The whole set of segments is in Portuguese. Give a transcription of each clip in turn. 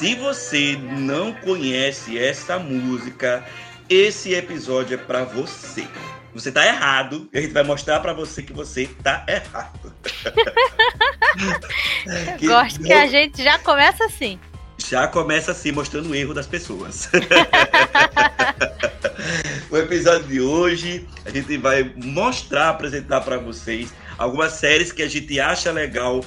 Se você não conhece essa música, esse episódio é para você. Você tá errado e a gente vai mostrar para você que você tá errado. que Gosto não... que a gente já começa assim. Já começa assim, mostrando o erro das pessoas. o episódio de hoje, a gente vai mostrar, apresentar para vocês algumas séries que a gente acha legal,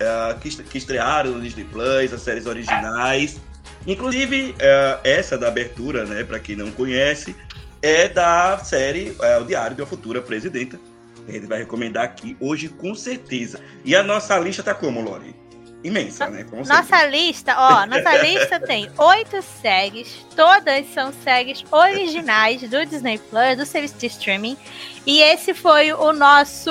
uh, que, que estrearam no Disney Plus, as séries originais. Inclusive, uh, essa da abertura, né, para quem não conhece, é da série uh, O Diário de uma Futura Presidenta. A gente vai recomendar aqui hoje com certeza. E a nossa lista tá como, Lori? imensa, né? Com nossa lista, ó, nossa lista tem oito séries, todas são séries originais do Disney Plus, do serviço de streaming. E esse foi o nosso.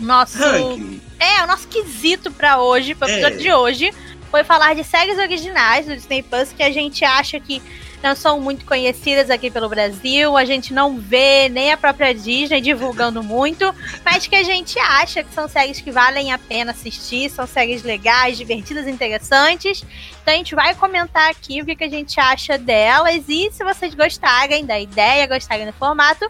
Nosso. Ranking. É, o nosso quesito para hoje, para o episódio é. de hoje. Foi falar de séries originais do Disney Plus que a gente acha que não são muito conhecidas aqui pelo Brasil, a gente não vê nem a própria Disney divulgando muito, mas que a gente acha que são séries que valem a pena assistir, são séries legais, divertidas, interessantes. Então a gente vai comentar aqui o que, que a gente acha delas e se vocês gostarem da ideia, gostarem do formato,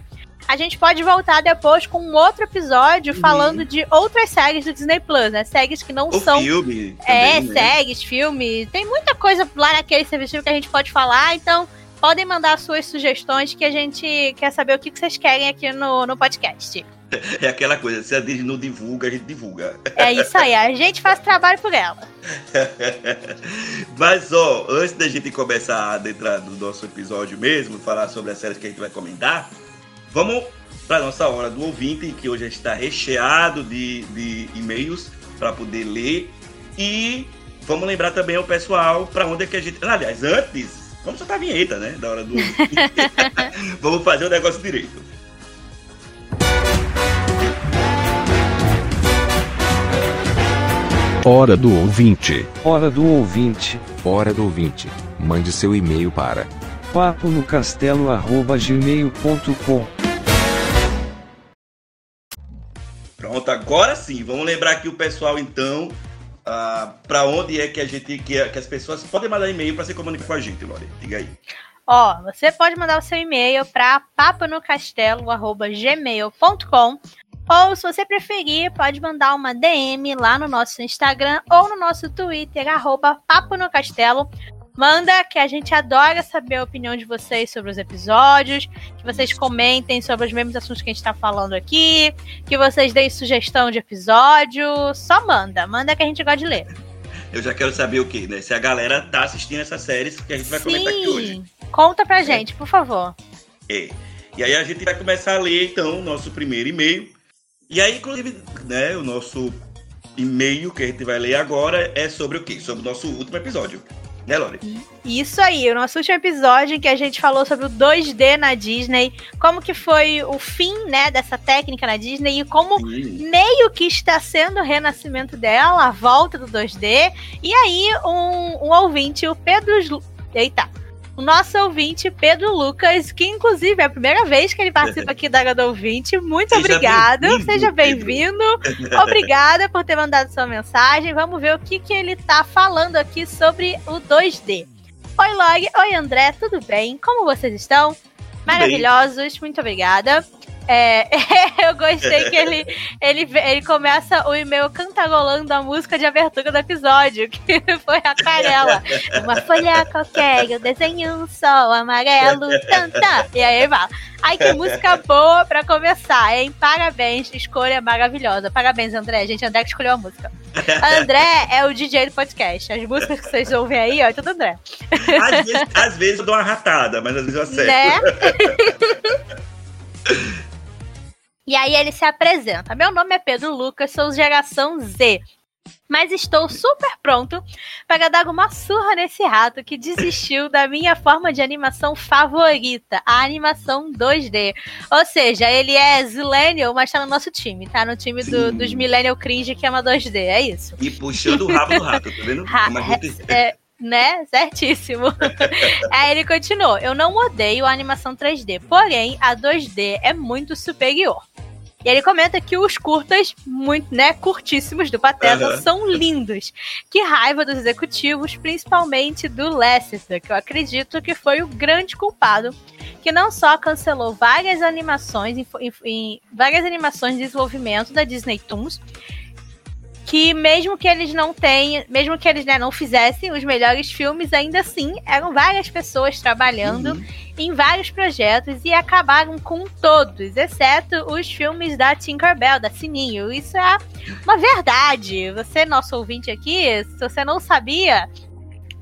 a gente pode voltar depois com um outro episódio uhum. falando de outras séries do Disney Plus, né? Séries que não o são. Filme é, também, né? séries, filme. Tem muita coisa lá naquele serviço que a gente pode falar, então podem mandar suas sugestões que a gente quer saber o que vocês querem aqui no, no podcast. É aquela coisa, se a Disney não divulga, a gente divulga. É isso aí, a gente faz trabalho por ela. Mas, ó, antes da gente começar a adentrar no nosso episódio mesmo, falar sobre as séries que a gente vai comentar, Vamos para a nossa hora do ouvinte, que hoje está recheado de, de e-mails para poder ler. E vamos lembrar também ao pessoal para onde é que a gente. Aliás, antes, vamos soltar a vinheta, né? Da hora do ouvinte. vamos fazer o negócio direito. Hora do ouvinte. Hora do ouvinte. Hora do ouvinte. Mande seu e-mail para papo no castelo@gmail.com. Pronto, agora sim. Vamos lembrar aqui o pessoal, então, uh, ah, para onde é que a gente que, que as pessoas podem mandar e-mail para se comunicar com a gente, Lore. Diga aí. Ó, você pode mandar o seu e-mail para paponocastelo@gmail.com ou, se você preferir, pode mandar uma DM lá no nosso Instagram ou no nosso Twitter, arroba Papo no Castelo. Manda que a gente adora saber a opinião de vocês sobre os episódios, que vocês comentem sobre os mesmos assuntos que a gente está falando aqui, que vocês deem sugestão de episódio. Só manda, manda que a gente gosta de ler. Eu já quero saber o que, né? Se a galera tá assistindo essas séries que a gente vai Sim. comentar aqui hoje. Conta pra é. gente, por favor. É. E aí a gente vai começar a ler, então, o nosso primeiro e-mail. E aí, inclusive, né, o nosso e-mail que a gente vai ler agora é sobre o quê? Sobre o nosso último episódio né? Isso aí, o nosso último episódio em que a gente falou sobre o 2D na Disney, como que foi o fim, né, dessa técnica na Disney e como Sim. meio que está sendo o renascimento dela, a volta do 2D. E aí, um, um ouvinte, o Pedro... Eita, o nosso ouvinte Pedro Lucas, que inclusive é a primeira vez que ele participa aqui da Gado Ouvinte. Muito Seja obrigado, bem seja bem-vindo. Obrigada por ter mandado sua mensagem. Vamos ver o que, que ele tá falando aqui sobre o 2D. Oi, Log. Oi, André. Tudo bem? Como vocês estão? Maravilhosos. Muito obrigada. É, eu gostei que ele, ele, ele começa o e-mail cantarolando a música de abertura do episódio, que foi a Aquarela. Uma folha qualquer, eu desenho um sol amarelo, tanta. E aí vai. Ai, que música boa pra começar, hein? Parabéns, escolha maravilhosa. Parabéns, André. Gente, André que escolheu a música. André é o DJ do podcast. As músicas que vocês ouvem aí, ó, é tudo André. Às vezes, às vezes eu dou uma ratada, mas às vezes eu acerto. Né? e aí ele se apresenta. Meu nome é Pedro Lucas, sou geração Z. Mas estou super pronto para dar uma surra nesse rato que desistiu da minha forma de animação favorita, a animação 2D. Ou seja, ele é Zillennial, mas tá no nosso time, tá? No time do, dos Millennial Cringe que ama 2D, é isso. E puxando o rabo do rato, tá vendo? Ha, é, né? Certíssimo. Aí ele continuou: Eu não odeio a animação 3D, porém a 2D é muito superior. E ele comenta que os curtas, muito, né, curtíssimos do Pateta, uhum. são lindos. Que raiva dos executivos, principalmente do Lasseter, que eu acredito que foi o grande culpado, que não só cancelou várias animações, em, em, em várias animações de desenvolvimento da Disney Toons, que mesmo que eles não tenham, mesmo que eles né, não fizessem os melhores filmes, ainda assim eram várias pessoas trabalhando uhum. em vários projetos e acabaram com todos, exceto os filmes da Tinkerbell, da Sininho. Isso é uma verdade. Você, nosso ouvinte aqui, se você não sabia,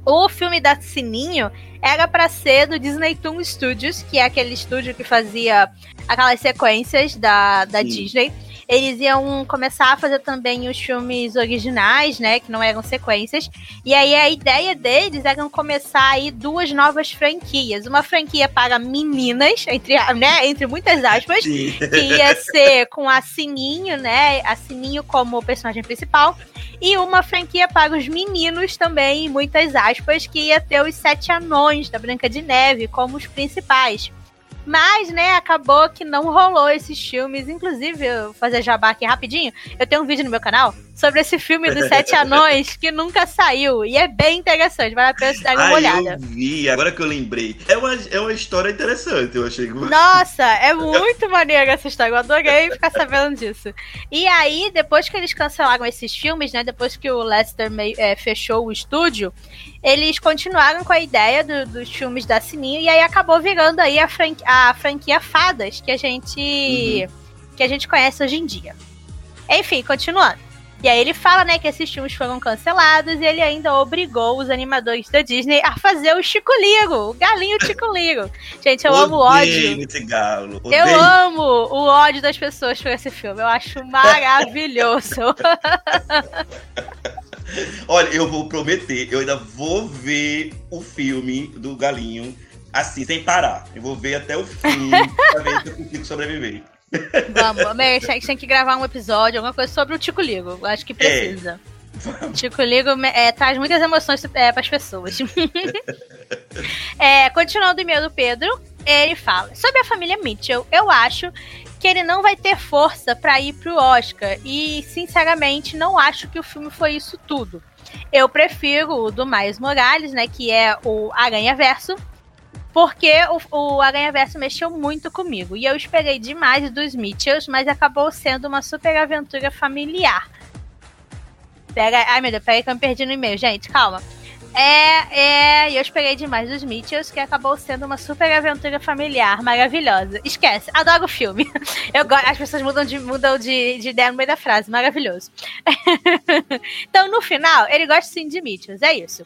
o filme da Sininho era para ser do Disney Toon Studios, que é aquele estúdio que fazia aquelas sequências da, da Disney eles iam começar a fazer também os filmes originais, né? Que não eram sequências. E aí a ideia deles era começar aí duas novas franquias. Uma franquia para meninas, entre, né, entre muitas aspas, Sim. que ia ser com a Sininho, né? A Sininho como personagem principal. E uma franquia para os meninos também, muitas aspas, que ia ter os sete anões da Branca de Neve como os principais. Mas, né, acabou que não rolou esses filmes. Inclusive, eu vou fazer jabá aqui rapidinho. Eu tenho um vídeo no meu canal sobre esse filme dos Sete Anões que nunca saiu. E é bem interessante, vale a pena dar uma Ai, olhada. Eu vi, agora que eu lembrei. É uma, é uma história interessante, eu achei. Nossa, é muito maneira essa história. Eu adorei ficar sabendo disso. E aí, depois que eles cancelaram esses filmes, né? Depois que o Lester é, fechou o estúdio, eles continuaram com a ideia do, dos filmes da Sininho e aí acabou virando aí a, franquia, a franquia Fadas que a gente uhum. que a gente conhece hoje em dia. Enfim, continuando. E aí ele fala, né, que esses filmes foram cancelados e ele ainda obrigou os animadores da Disney a fazer o Chico Liro, o galinho Chico Liro. Gente, eu amo o ódio. Esse galo. Eu amo o ódio das pessoas por esse filme. Eu acho maravilhoso. Olha, eu vou prometer, eu ainda vou ver o filme do galinho assim, sem parar. Eu vou ver até o fim pra ver se eu consigo sobreviver. Vamos, a gente tem que gravar um episódio, alguma coisa sobre o Tico Ligo. Acho que precisa. É. Tico Ligo é, traz muitas emoções é, para as pessoas. é, continuando o e-mail do Pedro, ele fala: Sobre a família Mitchell, eu acho que ele não vai ter força para ir pro Oscar. E, sinceramente, não acho que o filme foi isso tudo. Eu prefiro o do Miles Morales, né? Que é o Aranha Verso porque o, o Aranha Verso mexeu muito comigo. E eu esperei demais dos Mitchells, mas acabou sendo uma super aventura familiar. Pega, ai meu Deus, peraí que eu me perdi no e-mail, gente, calma. É, é, eu esperei demais dos Mitchells, que acabou sendo uma super aventura familiar maravilhosa. Esquece, adoro o filme. Eu, as pessoas mudam, de, mudam de, de ideia no meio da frase, maravilhoso. então, no final, ele gosta sim de Mitchells, é isso.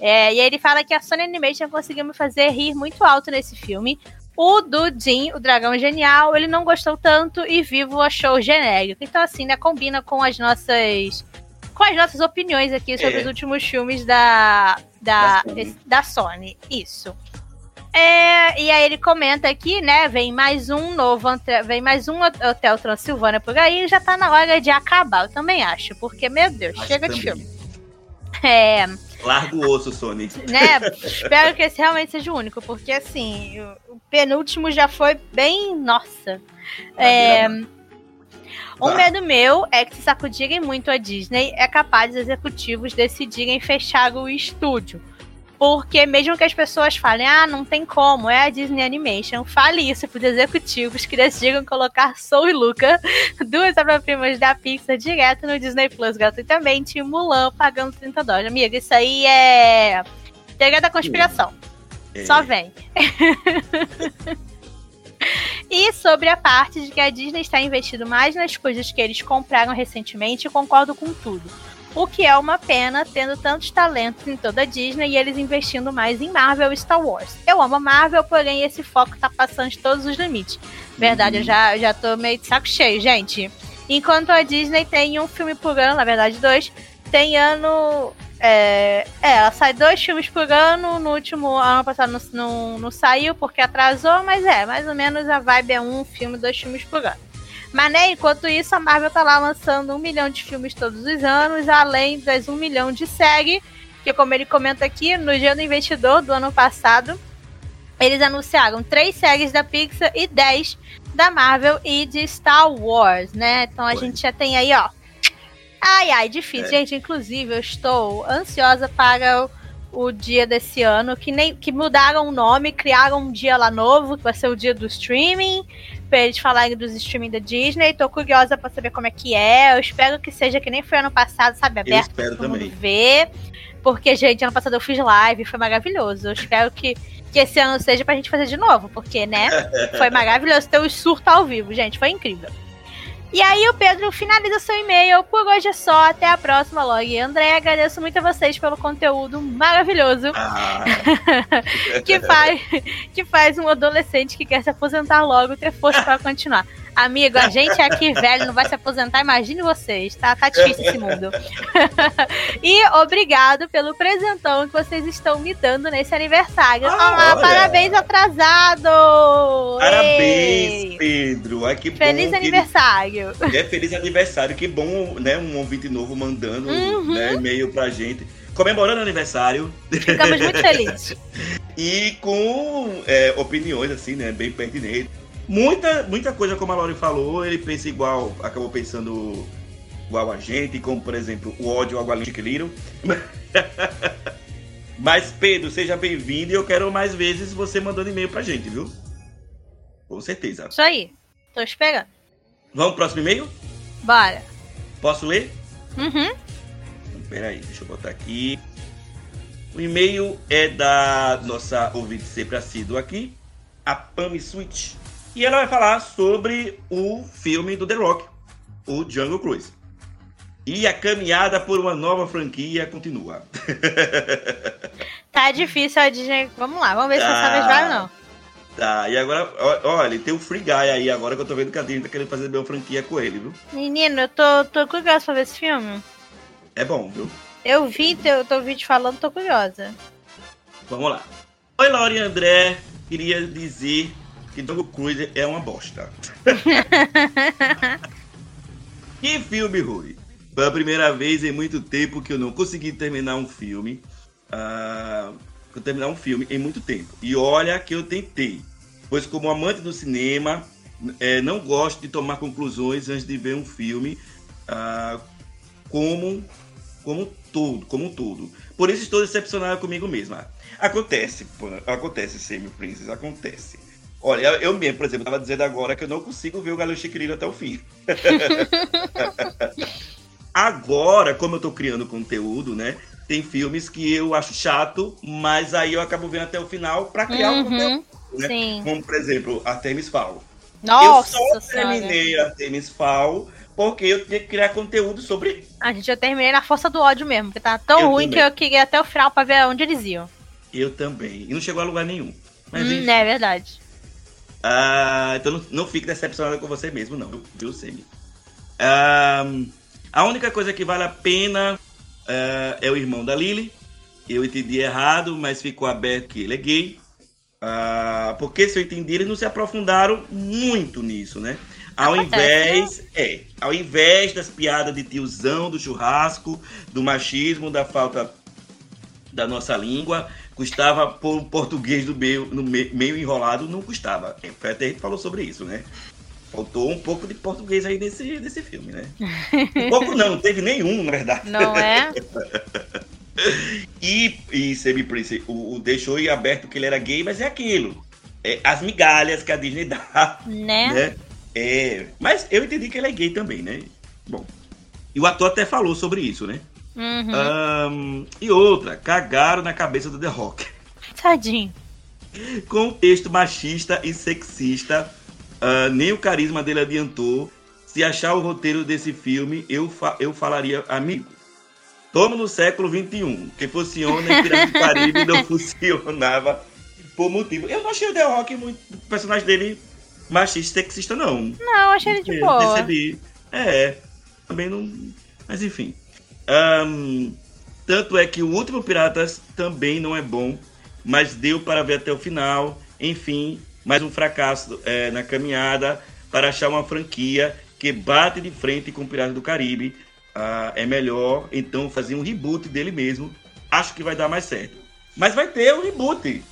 É, e ele fala que a Sony Animation conseguiu me fazer rir muito alto nesse filme. O do Jim, o Dragão Genial, ele não gostou tanto e Vivo achou genérico. Então, assim, né, combina com as nossas com as nossas opiniões aqui sobre é. os últimos filmes da, da, da, Sony. da Sony. Isso. É, e aí ele comenta aqui, né? Vem mais um novo, vem mais um Hotel Transilvânia por aí e já tá na hora de acabar. Eu também acho, porque, meu Deus, acho chega também. de filme. É. Larga o osso, Sony. Né? Espero que esse realmente seja o único, porque assim, o penúltimo já foi bem. Nossa. É. Um medo meu é que se sacudirem muito a Disney, é capaz dos executivos decidirem fechar o estúdio. Porque mesmo que as pessoas falem, ah, não tem como, é a Disney Animation, fale isso para os executivos que decidam colocar Soul e Luca, duas obras-primas da Pixar, direto no Disney Plus gratuitamente, e Mulan pagando 30 dólares. Amiga, isso aí é teoria da conspiração. É. Só vem. E sobre a parte de que a Disney está investindo mais nas coisas que eles compraram recentemente, concordo com tudo. O que é uma pena, tendo tantos talentos em toda a Disney e eles investindo mais em Marvel e Star Wars. Eu amo a Marvel, porém esse foco tá passando de todos os limites. Verdade, eu já, já tô meio de saco cheio, gente. Enquanto a Disney tem um filme por ano, na verdade dois, tem ano. É, é, ela sai dois filmes por ano. No último ano passado não, não, não, saiu porque atrasou, mas é, mais ou menos a vibe é um filme, dois filmes por ano. Mas né, enquanto isso, a Marvel tá lá lançando um milhão de filmes todos os anos, além das um milhão de séries, que como ele comenta aqui, no dia do investidor do ano passado, eles anunciaram três séries da Pixar e dez da Marvel e de Star Wars, né? Então a Foi. gente já tem aí, ó, Ai, ai, difícil. É. Gente, inclusive, eu estou ansiosa para o, o, dia desse ano, que nem que mudaram o nome, criaram um dia lá novo, que vai ser o dia do streaming, para eles falarem dos streaming da Disney. Tô curiosa para saber como é que é. Eu espero que seja que nem foi ano passado, sabe, aberto eu espero todo também. mundo ver. Porque, gente, ano passado eu fiz live, foi maravilhoso. Eu espero que, que esse ano seja pra gente fazer de novo, porque, né, foi maravilhoso ter o surto ao vivo, gente, foi incrível. E aí o Pedro finaliza seu e-mail. Por hoje é só. Até a próxima, Log. André, agradeço muito a vocês pelo conteúdo maravilhoso ah. que, faz, que faz um adolescente que quer se aposentar logo ter força para continuar. Amigo, a gente é aqui velho, não vai se aposentar, imagine vocês, tá? Tá difícil esse mundo. e obrigado pelo presentão que vocês estão me dando nesse aniversário. Ah, parabéns atrasado! Parabéns, Ei. Pedro! Ai, que feliz aniversário! Ele... É feliz aniversário, que bom, né? Um ouvinte novo mandando uhum. né, e-mail pra gente comemorando o aniversário. Ficamos muito felizes. e com é, opiniões, assim, né? Bem pertinentes muita, muita coisa, como a Lori falou, ele pensa igual, acabou pensando igual a gente, como por exemplo o ódio ao Gualinho Chiquiliro. Mas Pedro, seja bem-vindo e eu quero mais vezes você mandando e-mail pra gente, viu? Com certeza. Isso aí, tô esperando. Vamos pro próximo e-mail? Bora. Posso ler? Uhum. Então, peraí, deixa eu botar aqui. O e-mail é da nossa ouvinte sempre assídua aqui, a Pami Switch. E ela vai falar sobre o filme do The Rock, o Jungle Cruise. E a caminhada por uma nova franquia continua. tá difícil a Disney. Vamos lá, vamos ver tá. se essa vez vai ou não. Tá, e agora, olha, tem o Free Guy aí agora que eu tô vendo que a Disney tá querendo fazer uma franquia com ele, viu? Menino, eu tô, tô curiosa pra ver esse filme. É bom, viu? Eu vi, eu tô vídeo falando, tô curiosa. Vamos lá. Oi, Laura e André. Queria dizer que Jungle Cruise é uma bosta. que filme, Rui? Foi a primeira vez em muito tempo que eu não consegui terminar um filme. Uh, terminar um filme em muito tempo. E olha que eu tentei. Pois como amante do cinema, é, não gosto de tomar conclusões antes de ver um filme uh, como como todo, como todo. Por isso estou decepcionado comigo mesma. Acontece, acontece, Semi Princess, acontece. Olha, eu mesmo, por exemplo, estava dizendo agora que eu não consigo ver o Galo Chiquilino até o fim. agora, como eu estou criando conteúdo, né? Tem filmes que eu acho chato, mas aí eu acabo vendo até o final para criar uhum, um conteúdo. Né? Sim. Como, por exemplo, Artemis Fowl. Nossa, eu só terminei a Artemis Fowl porque eu tinha que criar conteúdo sobre. A gente já terminei na força do ódio mesmo, porque tá tão eu ruim também. que eu queria até o final para ver onde eles iam. Eu também. E não chegou a lugar nenhum. Mas, hum, é verdade. Uh, então não, não fique decepcionado com você mesmo, não, viu, Semi? Uh, a única coisa que vale a pena uh, é o irmão da Lily. Eu entendi errado, mas ficou aberto que ele é gay. porque se eu entendi, eles não se aprofundaram muito nisso, né? Ao invés, é, ao invés das piadas de tiozão, do churrasco, do machismo, da falta da nossa língua, custava por um português do meio, no meio enrolado, não custava. Até a gente falou sobre isso, né? Faltou um pouco de português aí nesse, nesse filme, né? Um pouco não, não teve nenhum, na verdade. Não é? e, e Semi Prince o, o, deixou em aberto que ele era gay, mas é aquilo. É, as migalhas que a Disney dá. Né? né? É, mas eu entendi que ele é gay também, né? Bom. E o ator até falou sobre isso, né? Uhum. Um, e outra, cagaram na cabeça do The Rock. Tadinho. Com texto machista e sexista, uh, nem o carisma dele adiantou. Se achar o roteiro desse filme, eu, fa eu falaria, amigo, Estamos no século XXI. Que funciona em do Caribe não funcionava por motivo. Eu não achei o The Rock muito. O personagem dele machista e sexista, não. Não, achei ele de Eu boa. Percebi. É, também não. Mas enfim. Ahn, tanto é que o último Piratas também não é bom, mas deu para ver até o final. Enfim, mais um fracasso é, na caminhada para achar uma franquia que bate de frente com o Piratas do Caribe. Ah, é melhor então fazer um reboot dele mesmo. Acho que vai dar mais certo. Mas vai ter um reboot.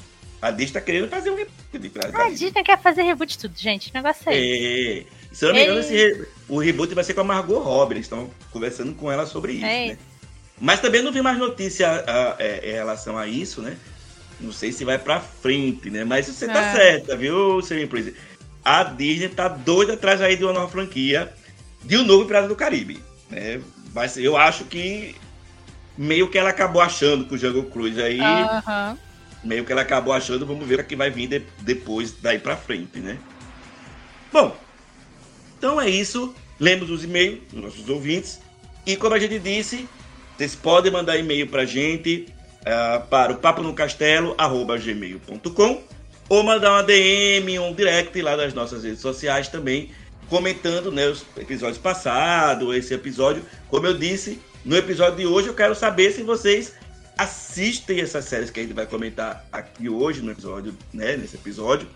A Disney está querendo fazer um reboot de Piratas do a. Disney quer fazer reboot de tudo, gente. O negócio é. É. Se eu não me engano, esse o reboot vai ser com a Margot Robbie. Eles estão conversando com ela sobre isso, É. né? Mas também não vi mais notícia ah, é, em relação a isso, né? Não sei se vai pra frente, né? Mas você tá É. certa, viu, Semi Prince? A Disney tá doida atrás aí de uma nova franquia de um novo Pirata do Caribe, né? Mas eu acho que meio que ela acabou achando com o Jungle Cruise aí, meio que ela acabou achando, vamos ver o que vai vir de- depois daí pra frente, né? Bom, então é isso. Lemos os e-mails dos nossos ouvintes. E como a gente disse, vocês podem mandar e-mail pra gente ah, para o papo no castelo, gmail.com ou mandar uma DM, um direct lá das nossas redes sociais também, comentando né, os episódios passados, esse episódio. Como eu disse, no episódio de hoje eu quero saber se vocês assistem essas séries que a gente vai comentar aqui hoje no episódio, né, nesse episódio.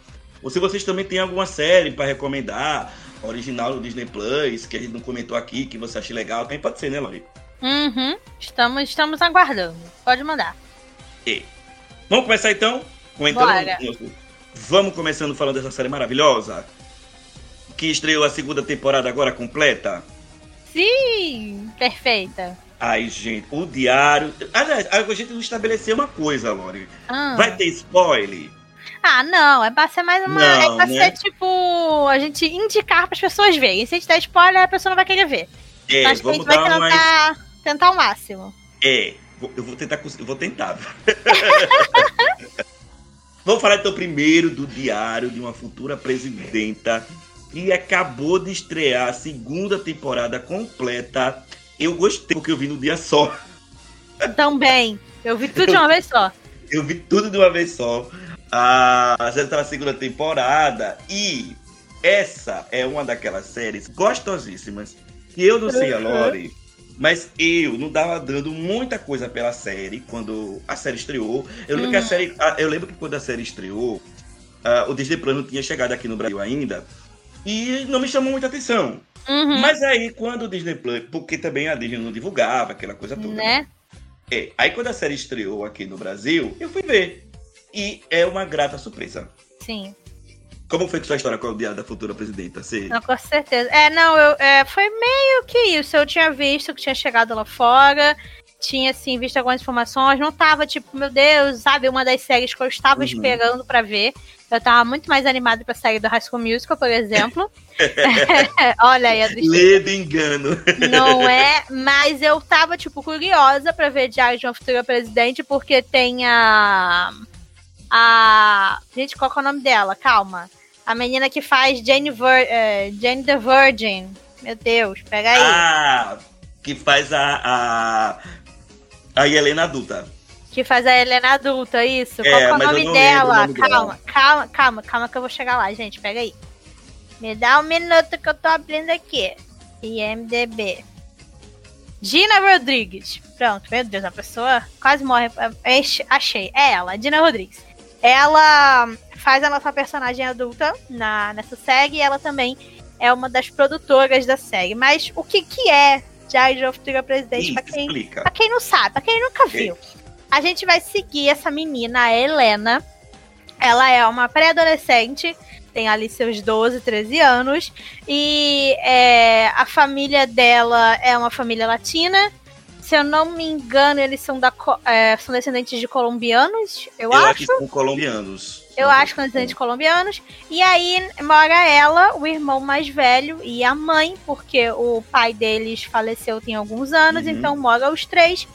Ou se vocês também têm alguma série para recomendar, original do Disney Plus, que a gente não comentou aqui, que você acha legal, também pode ser, né, Lori? Uhum. Estamos, estamos aguardando. Pode mandar. E vamos começar então? Comentando. Bora. Vamos começando falando dessa série maravilhosa que estreou a segunda temporada agora completa. Sim, perfeita. Ai, gente, o diário. Aliás, a gente não estabeleceu uma coisa, Lori. Ah. Vai ter spoiler? Ah, não, é pra ser mais uma. Não, é pra né? ser tipo. A gente indicar pras pessoas verem. Se a gente der spoiler, a pessoa não vai querer ver. É, Acho que a vamos gente vai dar mais. tentar, tentar o máximo. É, eu vou tentar, eu vou tentar. Vamos falar então primeiro do diário de uma futura presidenta que acabou de estrear a segunda temporada completa. Eu gostei porque eu vi no dia só. Também. Eu vi tudo de uma vez só. Eu vi tudo de uma vez só. A série tá na segunda temporada e essa é uma daquelas séries gostosíssimas que eu não sei a Uhum. Lore, mas eu não dava dando muita coisa pela série quando a série estreou. Eu lembro que a Uhum. série, a- eu lembro que quando a série estreou, ah, o Disney Plus não tinha chegado aqui no Brasil ainda e não me chamou muita atenção. Uhum. Mas aí quando o Disney Plus, porque também a Disney não divulgava aquela coisa toda. né? É, aí quando a série estreou aqui no Brasil, eu fui ver. E é uma grata surpresa. Sim. Como foi que sua história com Diário da Futura Presidenta? Você... Não, com certeza. É, não, eu, é, foi meio que isso. Eu tinha visto que tinha chegado lá fora, tinha, assim, visto algumas informações, não tava, tipo, meu Deus, sabe, uma das séries que eu estava Uhum. esperando pra ver. Eu tava muito mais animada pra série do High School Musical, por exemplo. Olha aí a. Lê de engano. Não é, mas eu tava, tipo, curiosa pra ver Diário de uma Futura Presidente, porque tem a. A. Gente, qual que é o nome dela? Calma. A menina que faz Jane, Vir, eh, Jane the Virgin. Meu Deus, pega aí. Ah, que faz a, a, a Helena adulta. Que faz a Helena adulta, isso. É, qual é o nome dela? nome calma, calma, calma, calma que eu vou chegar lá, gente. Pega aí. Me dá um minuto que eu tô abrindo aqui. IMDB. Gina Rodrigues. Pronto, meu Deus, a pessoa quase morre. Ach- Achei. É ela, Gina Rodrigues. Ela faz a nossa personagem adulta na, nessa série e ela também é uma das produtoras da série. Mas o que, que é Diário of Futura Presidente? Quem explica. Pra quem não sabe, pra quem nunca viu, a gente vai seguir essa menina, a Helena. Ela é uma pré-adolescente, tem ali seus 12, 13 anos. E é, a família dela é uma família latina. Se eu não me engano, eles são, da, é, são descendentes de colombianos, eu, Eu acho. acho que são colombianos. Eu acho que são descendentes colombianos. E aí mora ela, o irmão mais velho e a mãe, porque o pai deles faleceu tem alguns anos, Uhum. então mora os três.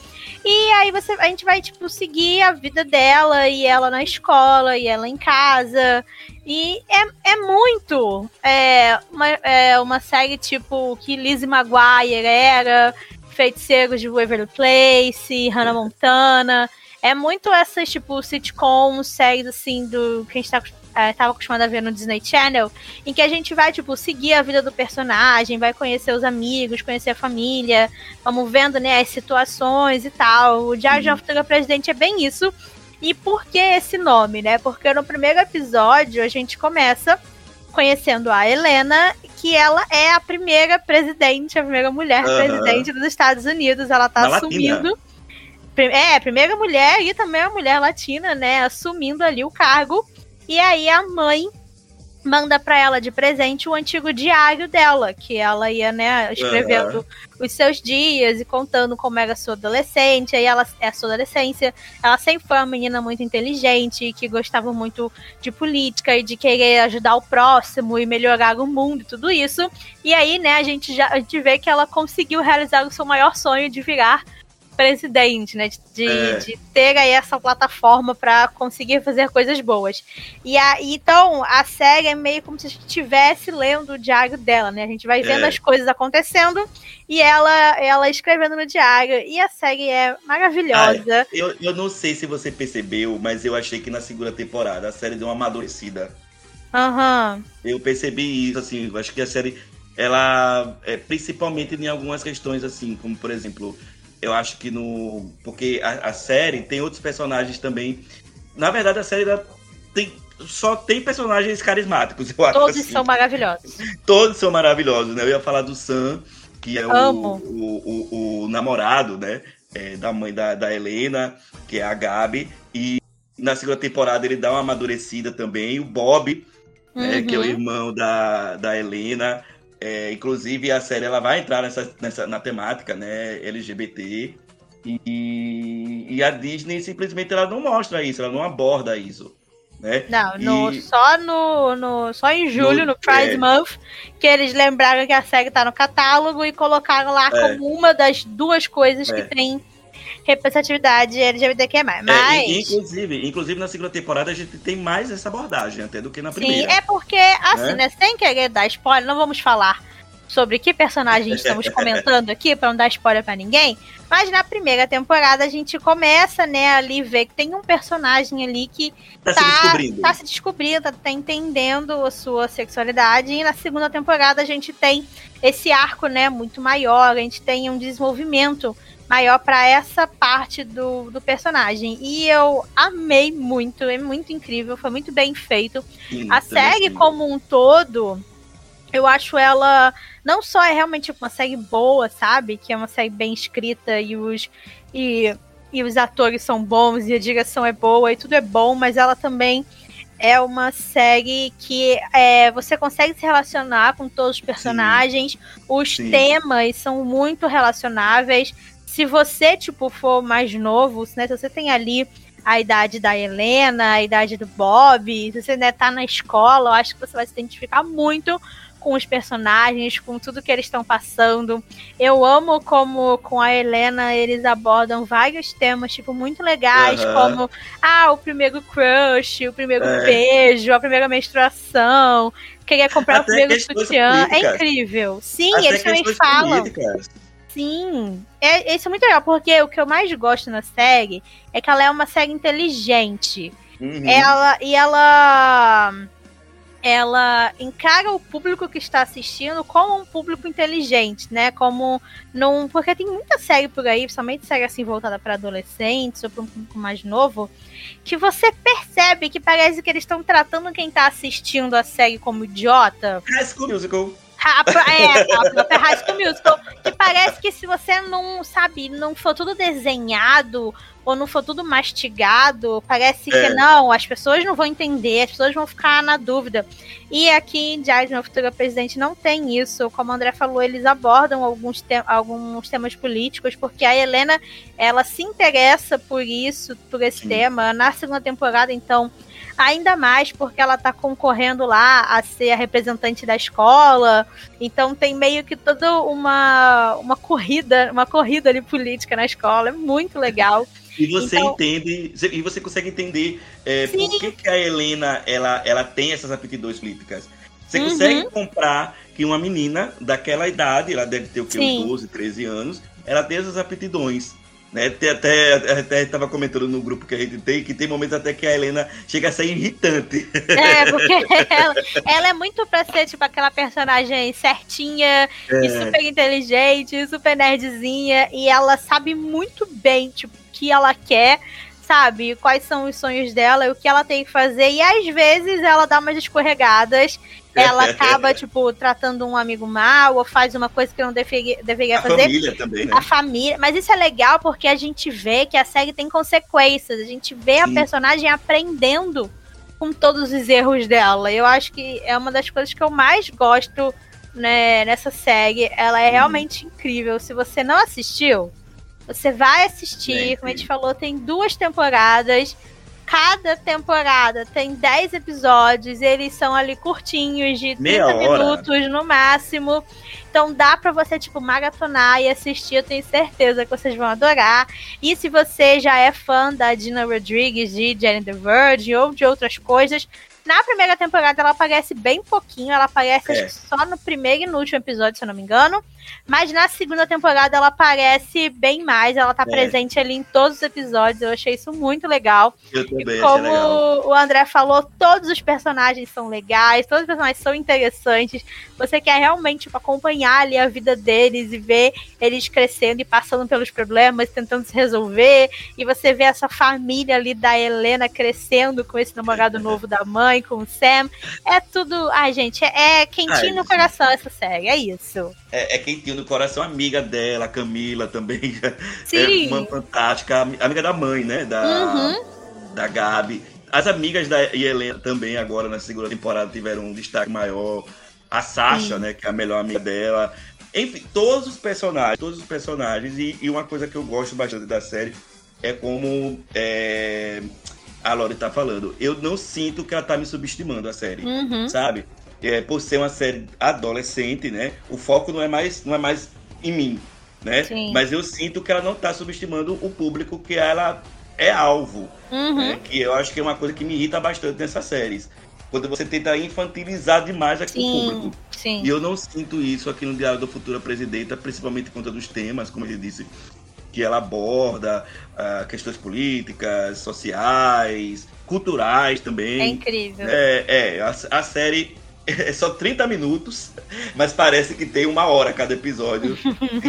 E aí você, a gente vai, tipo, seguir a vida dela, e ela na escola, e ela em casa. E é, é muito é, uma, é uma série, tipo, que Lizzie Maguire era, Feiticeiros de Waverly Place, Hannah Montana. É muito essas, tipo, sitcoms, séries, assim, do que a gente tá, é, tava acostumado a ver no Disney Channel, em que a gente vai, tipo, seguir a vida do personagem, vai conhecer os amigos, conhecer a família, vamos vendo, né, as situações e tal. O Diário de Futura Presidente é bem isso. E por que esse nome, né? Porque no primeiro episódio a gente começa conhecendo a Helena, que ela é a primeira presidente, a primeira mulher presidente dos Estados Unidos. Ela tá latina. assumindo. Pri- É, primeira mulher e também a mulher latina, né? Assumindo ali o cargo. E aí a mãe manda pra ela de presente o antigo diário dela, que ela ia, né, escrevendo os seus dias e contando como era a sua adolescente. Aí ela é a sua adolescência. Ela sempre foi uma menina muito inteligente, que gostava muito de política e de querer ajudar o próximo e melhorar o mundo e tudo isso. E aí, né, a gente já a gente vê que ela conseguiu realizar o seu maior sonho de virar presidente, né? De, de, É. de ter aí essa plataforma para conseguir fazer coisas boas. E a, então, a série é meio como se a gente estivesse lendo o diário dela, né? A gente vai vendo É. as coisas acontecendo e ela, ela escrevendo no diário. E a série é maravilhosa. Eu, eu não sei se você percebeu, mas eu achei que na segunda temporada a série deu uma amadurecida. Aham. Eu percebi isso, assim, eu acho que a série, ela, é, principalmente em algumas questões, assim, como por exemplo, eu acho que no. Porque a, a série tem outros personagens também. Na verdade, a série tem, só tem personagens carismáticos, eu acho. Todos assim. são maravilhosos. Todos são maravilhosos, né? Eu ia falar do Sam, que é o, o, o, o namorado, né? é, da mãe da, da Helena, que é a Gabi. E na segunda temporada ele dá uma amadurecida também. O Bob, né, que é o Uhum. irmão da, da Helena. É, inclusive a série ela vai entrar nessa, nessa, na temática né, LGBT. E, e a Disney simplesmente ela não mostra isso, ela não aborda isso. Né? Não, no, E- só no, no. Só em julho, No- no, Pride é. Month, que eles lembraram que a série tá no catálogo e colocaram lá É. como uma das duas coisas É. que tem representatividade LGBTQ+. Mas. É, inclusive, inclusive, na segunda temporada a gente tem mais essa abordagem até do que na Sim, primeira. é porque, assim, Né? né? Sem querer dar spoiler, não vamos falar sobre que personagem estamos comentando aqui, pra não dar spoiler pra ninguém. Mas na primeira temporada a gente começa, né, ali ver que tem um personagem ali que Tá, se descobrindo. tá se descobrindo, tá, tá entendendo a sua sexualidade. E na segunda temporada a gente tem esse arco, né, muito maior, a gente tem um desenvolvimento maior pra essa parte do, do personagem. E eu amei muito, é muito incrível, foi muito bem feito. Sim, A série sim. como um todo, eu acho ela não só é realmente uma série boa, sabe? Que é uma série bem escrita e os e, e os atores são bons e a direção é boa e tudo é bom, mas ela também é uma série que é, você consegue se relacionar com todos os personagens, os Sim. temas são muito relacionáveis. Se você, tipo, for mais novo, né, se você tem ali a idade da Helena, a idade do Bob, se você né, tá na escola, eu acho que você vai se identificar muito com os personagens, com tudo que eles estão passando. Eu amo como com a Helena eles abordam vários temas, tipo, muito legais, Aham. como ah, o primeiro crush, o primeiro É. beijo, a primeira menstruação, queria comprar Até o primeiro sutiã. É incrível. Sim, Até eles também falam. políticas. Sim, é, isso é muito legal, porque o que eu mais gosto na série é que ela é uma série inteligente. Uhum. Ela e ela ela encara o público que está assistindo como um público inteligente, né? Como num porque tem muita série por aí, principalmente série assim voltada para adolescentes ou para um público mais novo, que você percebe que parece que eles estão tratando quem está assistindo a série como idiota. High School Musical. A, é, a própria High Musical. Que parece que se você não, sabe, não for tudo desenhado ou não for tudo mastigado, parece É. que não, as pessoas não vão entender, as pessoas vão ficar na dúvida. E aqui em Diário de uma Futura Presidente não tem isso. Como o André falou, eles abordam alguns, te alguns temas políticos, porque a Helena, ela se interessa por isso, por esse Sim. tema. Na segunda temporada, então, ainda mais porque ela tá concorrendo lá a ser a representante da escola. Então tem meio que toda uma, uma corrida, uma corrida ali política na escola. É muito legal. E você Então- entende, e você consegue entender é, por que, que a Helena ela, ela tem essas aptidões políticas. Você Uhum. consegue comprar que uma menina daquela idade, ela deve ter o quê? Sim. Uns 12, 13 anos, ela tem essas aptidões. Né? Tem até, até estava comentando no grupo que a gente tem que tem momentos até que a Helena chega a ser irritante. É, porque ela, ela é muito pra ser, tipo, aquela personagem certinha e É. super inteligente, super nerdzinha, e ela sabe muito bem, tipo, o que ela quer, sabe? Quais são os sonhos dela e o que ela tem que fazer, e às vezes ela dá umas escorregadas, ela acaba, tipo, tratando um amigo mal, ou faz uma coisa que não deveria, deveria a fazer, família também, né? a família. Mas isso é legal porque a gente vê que a série tem consequências. A gente vê a Sim. personagem aprendendo com todos os erros dela. Eu acho que é uma das coisas que eu mais gosto né, nessa série. Ela é Uhum. realmente incrível. Se você não assistiu, você vai assistir. É Como a gente falou, tem duas temporadas. Cada temporada tem 10 episódios, eles são ali curtinhos, de 30 Meia hora. minutos no máximo. Então dá pra você, tipo, maratonar e assistir, eu tenho certeza que vocês vão adorar. E se você já é fã da Dina Rodrigues, de Jane the Virgin ou de outras coisas, na primeira temporada ela aparece bem pouquinho, ela aparece É. só no primeiro e no último episódio, se eu não me engano. Mas na segunda temporada ela aparece bem mais, ela tá É. presente ali em todos os episódios, eu achei isso muito legal. Eu também achei Como legal. o André falou, todos os personagens são legais, todos os personagens são interessantes. Você quer realmente tipo, acompanhar ali a vida deles e ver eles crescendo e passando pelos problemas, tentando se resolver. E você vê essa família ali da Helena crescendo com esse namorado novo da mãe, com o Sam. É tudo. Ai, gente, é, é quentinho Ai, no coração essa série, é isso. É, é quem tinha no coração, amiga dela, Camila também. Sim. É uma fantástica, ami- amiga da mãe, né? Da, Uhum. da Gabi. As amigas da Helena também agora na segunda temporada tiveram um destaque maior. A Sasha, Sim. né? Que é a melhor amiga dela. Enfim, todos os personagens, todos os personagens. E, e uma coisa que eu gosto bastante da série é como é, a Lori tá falando. Eu não sinto que ela tá me subestimando a série Uhum. sabe? É, por ser uma série adolescente, né? O foco não é mais, não é mais em mim, né? Sim. Mas eu sinto que ela não tá subestimando o público que ela é alvo, Uhum. né? Que eu acho que é uma coisa que me irrita bastante nessas séries. Quando você tenta infantilizar demais aqui o Sim, público. sim. E eu não sinto isso aqui no Diário do Futura Presidenta, principalmente por conta dos temas, como ele disse, que ela aborda ah, questões políticas, sociais, culturais também. É incrível. É, é a, a série é só 30 minutos, mas parece que tem uma hora cada episódio.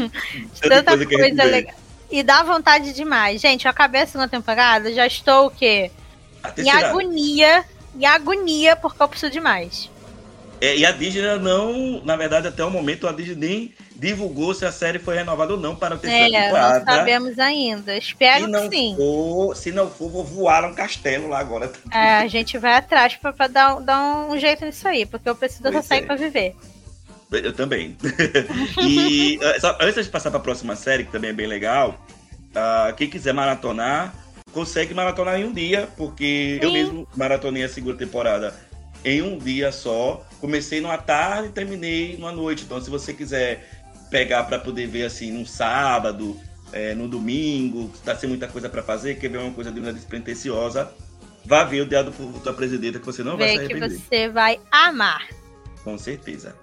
Tanta a gente coisa vê. legal. E dá vontade demais. Gente, eu acabei a segunda temporada, já estou o quê? Em agonia. Em agonia, porque eu preciso de mais. É, e a Disney não, na verdade, até o momento, a Disney nem divulgou se a série foi renovada ou não para a terceira É, temporada. não sabemos ainda. Espero se não que sim. For, se não for, vou voar um castelo lá agora. É, a gente vai atrás pra dar, um- dar um jeito nisso aí, porque eu preciso dessa série é. pra viver. Eu também. e eh, só, antes de passar para a próxima série, que também é bem legal, ah, quem quiser maratonar, consegue maratonar em um dia, porque eu Sim. mesmo maratonei a segunda temporada em um dia só. Comecei numa tarde e terminei numa noite. Então, se você quiser pegar para poder ver assim num sábado, eh, no domingo, tá sem muita coisa para fazer, quer ver uma coisa de uma despretensiosa, vá ver o Diário do da Presidenta, que você não vai se Ver que arrepender. você vai amar. Com certeza.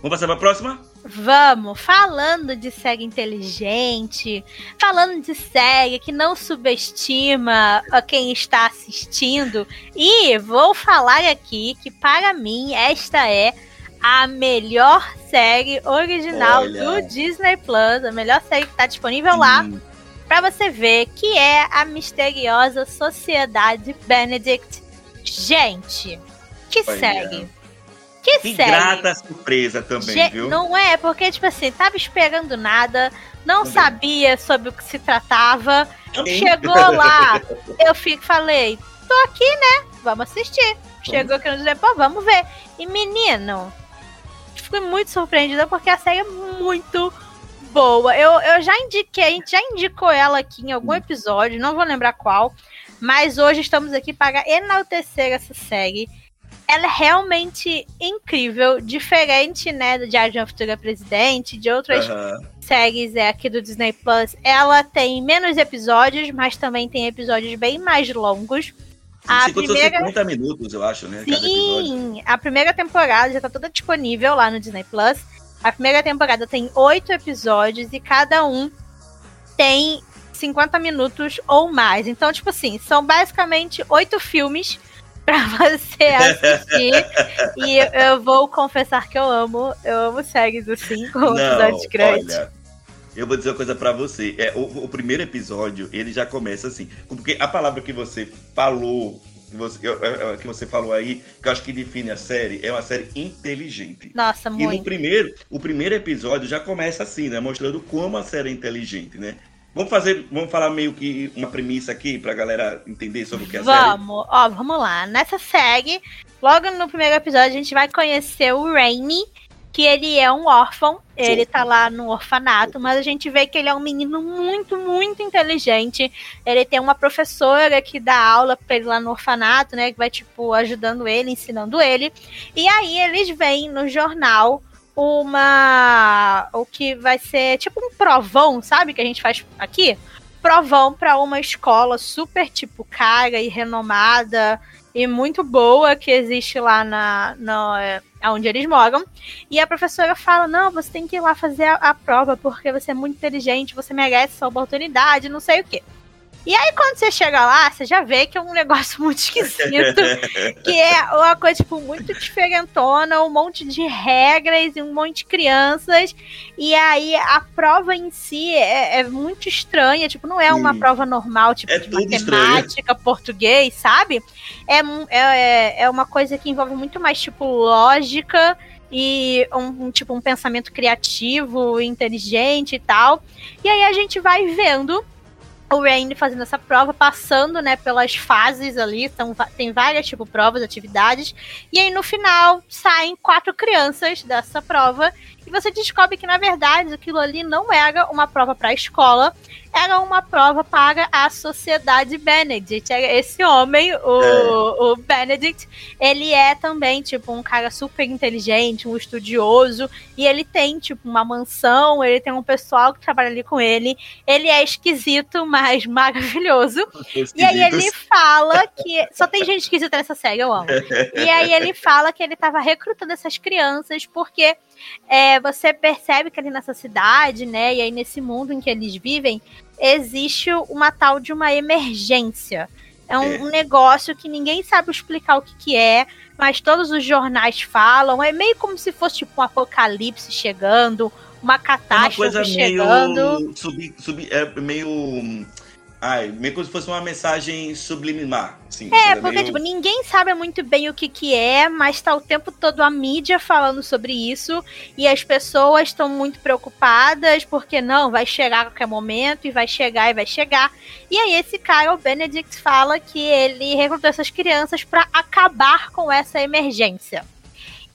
Vamos passar para a próxima? Vamos, falando de série inteligente, falando de série que não subestima a quem está assistindo, e vou falar aqui que para mim esta é a melhor série original Olha. do Disney Plus, a melhor série que está disponível lá para você ver, que é a misteriosa Sociedade Benedict. Gente, que Olha. série! Que, Que série! grata surpresa também, Ge- viu? Não é, porque, tipo assim, tava esperando nada, não Também. sabia sobre o que se tratava. Também. Chegou lá, eu fico, falei, tô aqui, né? Vamos assistir. Chegou aqui no pô, vamos ver. E menino, fui muito surpreendida porque a série é muito boa. Eu, eu já indiquei, a gente já indicou ela aqui em algum episódio, não vou lembrar qual. Mas hoje estamos aqui para enaltecer essa série. Ela é realmente incrível, diferente, né, do Diário de uma Futura Presidente, de outras Aham. séries é, aqui do Disney Plus. Ela tem menos episódios, mas também tem episódios bem mais longos. A 50 ou primeira- 50 minutos, eu acho, né? Sim, a primeira temporada já tá toda disponível lá no Disney Plus. A primeira temporada tem oito episódios e cada um tem 50 minutos ou mais. Então, tipo assim, são basicamente oito filmes pra você assistir. e eu vou confessar que eu amo, eu amo séries assim, com episódios grandes. olha, eu vou dizer uma coisa pra você. É, o, o primeiro episódio, ele já começa assim. Porque a palavra que você falou, que você, que você falou aí, que eu acho que define a série, é uma série inteligente. Nossa, E no muito. primeiro, o primeiro episódio já começa assim, né? Mostrando como a série é inteligente, né? Vamos fazer, vamos falar meio que uma premissa aqui pra galera entender sobre o que é a série. Vamos, ó, vamos lá. Nessa série, logo no primeiro episódio, a gente vai conhecer o Rainy, que ele é um órfão. Ele tá lá no orfanato, mas a gente vê que ele é um menino muito, muito inteligente. Ele tem uma professora que dá aula pra ele lá no orfanato, né? Que vai, tipo, ajudando ele, ensinando ele. E aí eles veem no jornal uma. O que vai ser tipo um provão, sabe? Que a gente faz aqui provão para uma escola super, tipo, cara e renomada e muito boa que existe lá na, na onde eles moram. E a professora fala: Não, você tem que ir lá fazer a, a prova porque você é muito inteligente, você merece essa oportunidade, não sei o quê. E aí, quando você chega lá, você já vê que é um negócio muito esquisito. que é uma coisa, tipo, muito diferentona, um monte de regras e um monte de crianças. E aí a prova em si é, é muito estranha, tipo, não é uma Sim. prova normal, tipo, É de matemática, português, sabe? É, mu- é, é uma coisa que envolve muito mais, tipo, lógica e um, um, tipo um pensamento criativo, inteligente e tal. E aí a gente vai vendo o Rain fazendo essa prova, passando, né, pelas fases ali, então tem várias, tipo, provas, atividades, e aí no final saem quatro crianças dessa prova, e você descobre que, na verdade, aquilo ali não era uma prova para a escola, era uma prova para a sociedade Benedict. Era esse homem, o, o Benedict, ele é também, tipo, um cara super inteligente, um estudioso, e ele tem, tipo, uma mansão, ele tem um pessoal que trabalha ali com ele, ele é esquisito, mas maravilhoso. E aí ele fala que. Só tem gente esquisita nessa série, eu amo. E aí ele fala que ele tava recrutando essas crianças porque é, você percebe que ali nessa cidade, né? E aí nesse mundo em que eles vivem, existe uma tal de uma emergência. É um, É. um negócio que ninguém sabe explicar o que, que é, mas todos os jornais falam. É meio como se fosse tipo um apocalipse chegando, uma É uma catástrofe coisa chegando. meio. Sub, sub, é meio. Ai, meio como se fosse uma mensagem subliminar. Assim, É, porque, meio- tipo, ninguém sabe muito bem o que que é, mas tá o tempo todo a mídia falando sobre isso, e as pessoas estão muito preocupadas, porque não, vai chegar a qualquer momento, e vai chegar, e vai chegar. E aí esse cara, o Benedict, fala que ele recrutou essas crianças pra acabar com essa emergência.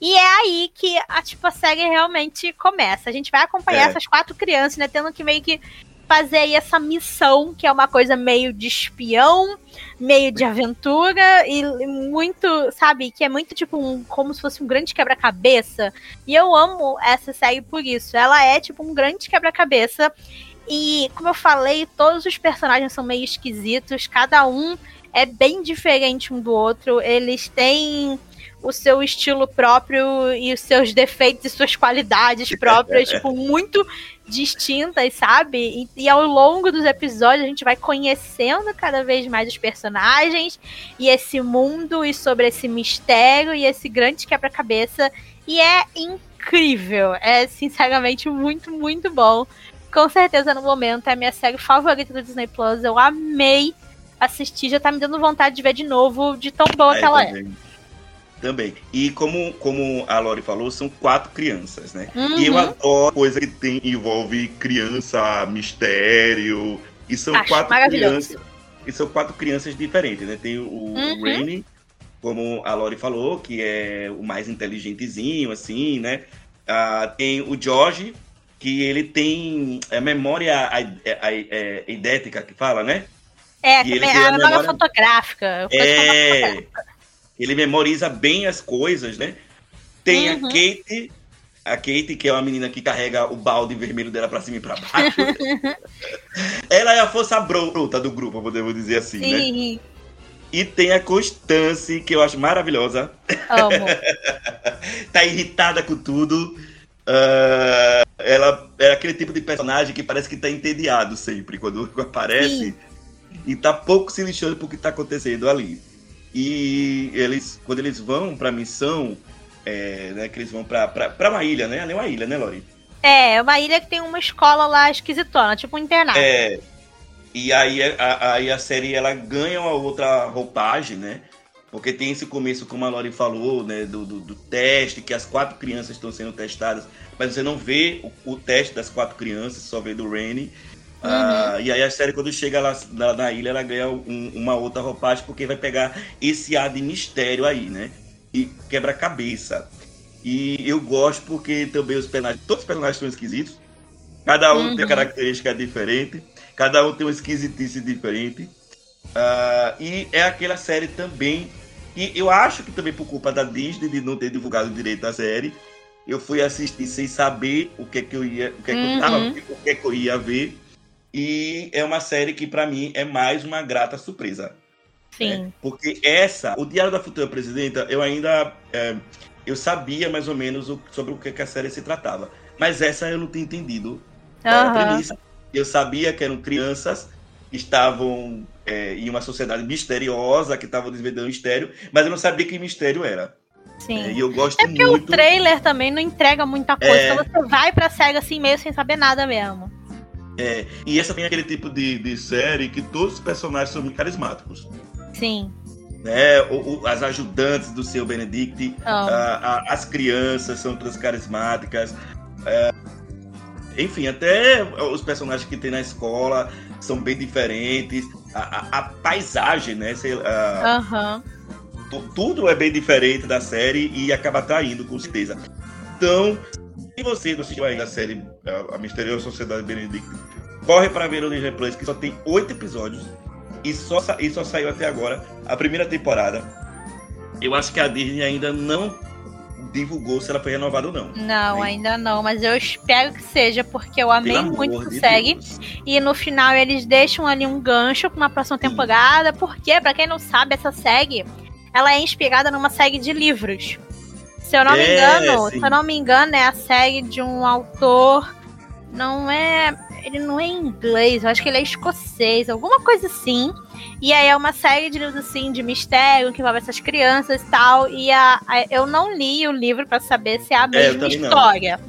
E é aí que a, tipo, a série realmente começa. A gente vai acompanhar É. essas quatro crianças, né, tendo que meio que fazer aí essa missão, que é uma coisa meio de espião, meio de aventura e muito, sabe, que é muito tipo um, como se fosse um grande quebra-cabeça. E eu amo essa série por isso. Ela é tipo um grande quebra-cabeça. E como eu falei, todos os personagens são meio esquisitos, cada um é bem diferente um do outro. Eles têm o seu estilo próprio e os seus defeitos e suas qualidades próprias, tipo, muito distintas, sabe? E, e ao longo dos episódios a gente vai conhecendo cada vez mais os personagens e esse mundo e sobre esse mistério e esse grande quebra-cabeça. E é incrível. É sinceramente muito, muito bom. Com certeza no momento é a minha série favorita do Disney Plus. Eu amei assistir, já tá me dando vontade de ver de novo, de tão boa É, que ela é. Também. E como, como a Lori falou, são quatro crianças, né? Uhum. E eu adoro coisa que tem, envolve criança, mistério. E são Acho quatro crianças. E são quatro crianças diferentes, né? Tem o Uhum. Rainy, como a Lori falou, que é o mais inteligentezinho, assim, né? Ah, tem o George, que ele tem é, memória a- a- a- é, idética, que fala, né? É, E ele a tem a memória memória- fotográfica. É, fotográfica. Ele memoriza bem as coisas, né? Tem Uhum. a Kate, a Kate, que é uma menina que carrega o balde vermelho dela pra cima e pra baixo. Ela é a força bruta do grupo, podemos dizer assim, né? Sim, E tem a Constance, que eu acho maravilhosa. amo. tá irritada com tudo. Ah, ela é aquele tipo de personagem que parece que tá entediado sempre quando aparece Sim. e tá pouco se lixando pro que tá acontecendo ali. E eles, quando eles vão pra missão, é, né, que eles vão pra, pra, pra uma ilha, né? É uma ilha, né, Lori? É, uma ilha que tem uma escola lá esquisitona, tipo um internato. É. E aí a, aí a série ela ganha uma outra roupagem, né? Porque tem esse começo, como a Lori falou, né? Do, do, do teste, que as quatro crianças estão sendo testadas, mas você não vê o, o teste das quatro crianças, só vê do Rainy. Ah, e aí a série, quando chega lá na, na ilha, ela ganha um- uma outra roupagem, porque vai pegar esse ar de mistério aí, né? E quebra-cabeça. E eu gosto porque também os personagens, todos os personagens são esquisitos. Cada um tem Uhum. uma característica diferente. Cada um tem uma esquisitice diferente. Ah, e é aquela série também. E eu acho que também por culpa da Disney de não ter divulgado direito a série, eu fui assistir sem saber o que é que eu ia, o que é que eu tava, Uhum. o que é que eu ia ver. E é uma série que pra mim é mais uma grata surpresa. Sim. Porque essa, o Diário da Futura Presidenta, eu ainda é, eu sabia mais ou menos o- sobre o que, que a série se tratava. Mas essa eu não tinha entendido premissa. Eu sabia que eram crianças que estavam é, em uma sociedade misteriosa, que estavam desvendando mistério, mas eu não sabia que mistério era. Sim. É, e eu gosto É porque muito. o trailer também não entrega muita coisa, É. então você vai pra SEGA assim meio sem saber nada mesmo. É, e essa tem aquele tipo de, de série que todos os personagens são muito carismáticos. Sim. Né? O- o- as ajudantes do seu Benedict, Amo. a- a- as crianças são todas carismáticas. é, enfim, até os personagens que tem na escola são bem diferentes. A, a- a paisagem, né? sei Aham. tu- tudo é bem diferente da série e acaba atraindo, com certeza. Então, se você não assistiu ainda a série A, Misteriosa Sociedade Benedict, corre para ver o Disney Plus, que só tem oito episódios e só, e só saiu até agora a primeira temporada. Eu acho que a Disney ainda não divulgou se ela foi renovada ou não. Não, ainda não, mas eu espero que seja, porque eu amei Pelo muito o de SEG. Deus. E no final eles deixam ali um gancho pra uma próxima Sim. temporada, porque, pra quem não sabe, essa SEG, ela é inspirada numa SEG de livros. Se eu não me É, engano, sim. se eu não me engano, é a SEG de um autor. Não é. Ele não é inglês, eu acho que ele é escocês, alguma coisa assim. E aí é uma série de livros assim de mistério que envolve essas crianças e tal. E a, a- eu não li o livro pra saber se é a É, mesma não. história.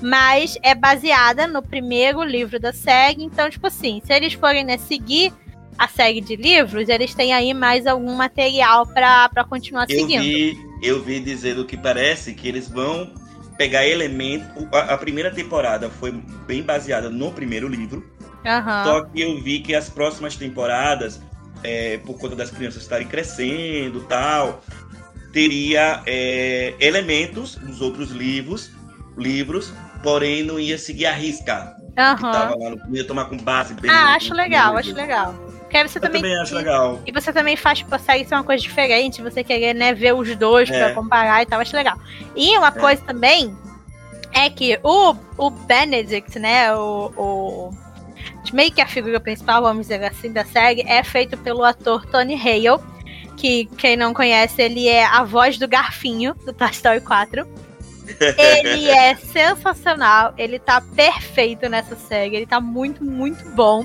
Mas é baseada no primeiro livro da SEG. Então, tipo assim, se eles forem né, seguir a série de livros, eles têm aí mais algum material pra continuar Eu seguindo. vi, eu vi dizendo que parece que eles vão pegar elementos. A, a primeira temporada foi bem baseada no primeiro livro. Aham. Só que eu vi que as próximas temporadas, é, por conta das crianças estarem crescendo e tal, teria é, elementos dos outros livros, livros, porém não ia seguir a risca que Aham. tava lá, no- ia tomar com base. Ah, acho legal, acho legal. Porque você Eu também, também acho legal. E você também faz, tipo, consegue ser uma coisa diferente, você querer, né, ver os dois É. pra comparar e tal, acho legal. E uma coisa também é que o, o Benedict, né, o, o. Meio que a figura principal, vamos dizer assim, da série, é feito pelo ator Tony Hale, que quem não conhece, ele é a voz do Garfinho, do Toy Story 4. Ele é sensacional, ele tá perfeito nessa série, ele tá muito, muito bom.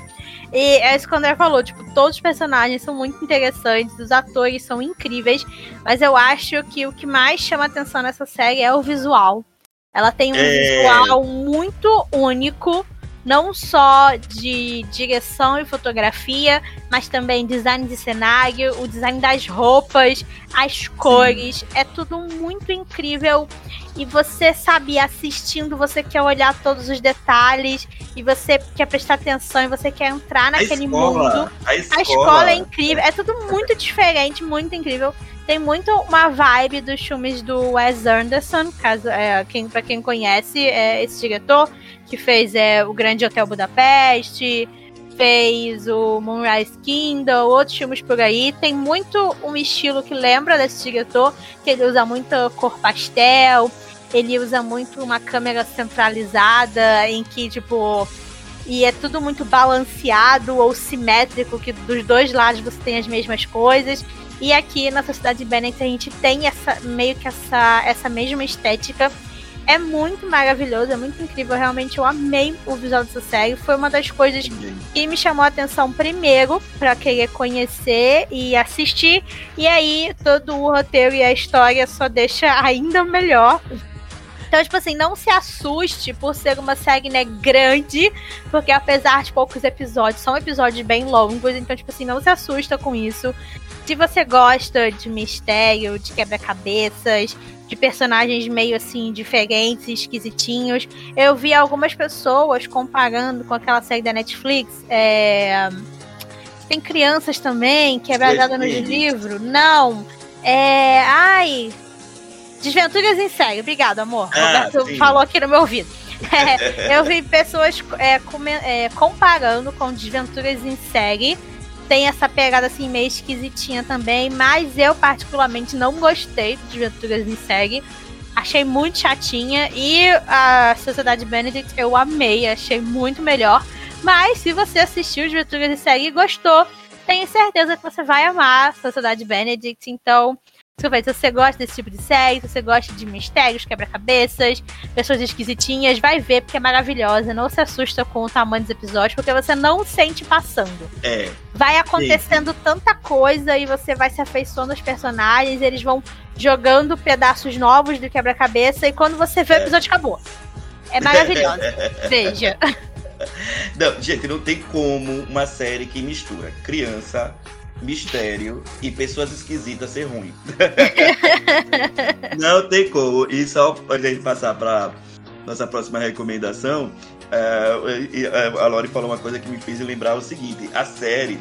E é isso que o André falou, tipo, todos os personagens são muito interessantes, os atores são incríveis, mas eu acho que o que mais chama atenção nessa série é o visual. Ela tem um É. visual muito único, não só de direção e fotografia, mas também design de cenário, o design das roupas, as cores, é tudo muito incrível. E você sabe, assistindo, você quer olhar todos os detalhes, e você quer prestar atenção, e você quer entrar A naquele escola, mundo. a escola, A escola é incrível, é tudo muito diferente, muito incrível. Tem muito uma vibe dos filmes do Wes Anderson, caso, é, quem, pra quem conhece, é esse diretor, que fez é, o Grande Hotel Budapeste, fez o Moonrise Kingdom, outros filmes por aí. Tem muito um estilo que lembra desse diretor, que ele usa muita cor pastel, ele usa muito uma câmera centralizada, em que, tipo, e é tudo muito balanceado ou simétrico, que dos dois lados você tem as mesmas coisas. E aqui na Sociedade Bennett a gente tem essa meio que essa, essa mesma estética. É muito maravilhoso, é muito incrível. Realmente eu amei o visual dessa série. Foi uma das coisas que me chamou a atenção primeiro para querer conhecer e assistir. E aí todo o roteiro e a história só deixa ainda melhor. Então, tipo assim, não se assuste por ser uma série, né, grande, porque apesar de poucos episódios, são episódios bem longos, então, tipo assim, não se assusta com isso. Se você gosta de mistério, de quebra-cabeças, de personagens meio assim diferentes, esquisitinhos, eu vi algumas pessoas comparando com aquela série da Netflix, é... tem crianças também, que é baseada no livro. Não. É. Ai, Desventuras em série, obrigado, amor. Ah, Roberto sim. falou aqui no meu ouvido. É, eu vi pessoas é, é, comparando com Desventuras em série. Tem essa pegada assim meio esquisitinha também, mas eu particularmente não gostei de Desventuras em série. Achei muito chatinha e a Sociedade Benedict eu amei, achei muito melhor. Mas se você assistiu Desventuras em série e gostou, tenho certeza que você vai amar a Sociedade Benedict. Então, se você gosta desse tipo de série, se você gosta de mistérios, quebra-cabeças, pessoas esquisitinhas, vai ver porque é maravilhosa. Não se assusta com o tamanho dos episódios, porque você não sente passando. É. Vai acontecendo sim. tanta coisa e você vai se afeiçoando aos personagens, eles vão jogando pedaços novos do quebra-cabeça e quando você vê, o é. episódio acabou. É maravilhoso. Veja. Não, gente, não tem como uma série que mistura criança, mistério e pessoas esquisitas ser ruim. não tem como. E só pra gente passar para nossa próxima recomendação, uh, a Lori falou uma coisa que me fez lembrar o seguinte: a série,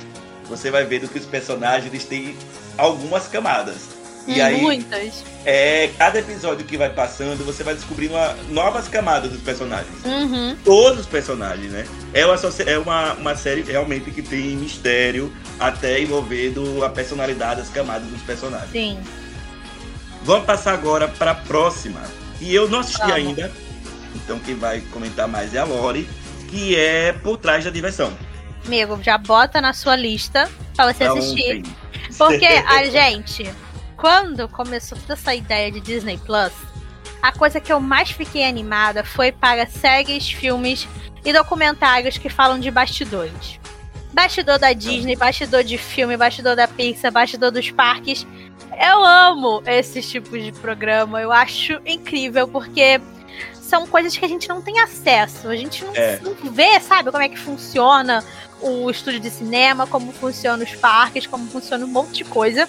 você vai vendo que os personagens têm algumas camadas. E aí, Muitas. É, cada episódio que vai passando, você vai descobrindo uma, novas camadas dos personagens. Uhum. Todos os personagens, né? É, uma, é uma, uma série realmente que tem mistério, até envolvendo a personalidade, as camadas dos personagens. Sim. Vamos passar agora para a próxima. E eu não assisti Vamos. ainda, então quem vai comentar mais é a Lori, que é Por Trás da Diversão. Amigo, já bota na sua lista para você assistir. Porque a gente quando começou toda essa ideia de Disney Plus, a coisa que eu mais fiquei animada foi para séries, filmes e documentários que falam de bastidores. Bastidor da Disney, bastidor de filme, bastidor da Pixar, bastidor dos parques. Eu amo esses tipos de programa, eu acho incrível, porque são coisas que a gente não tem acesso. A gente não, é. não vê, sabe, como é que funciona o estúdio de cinema, como funciona os parques, como funciona um monte de coisa.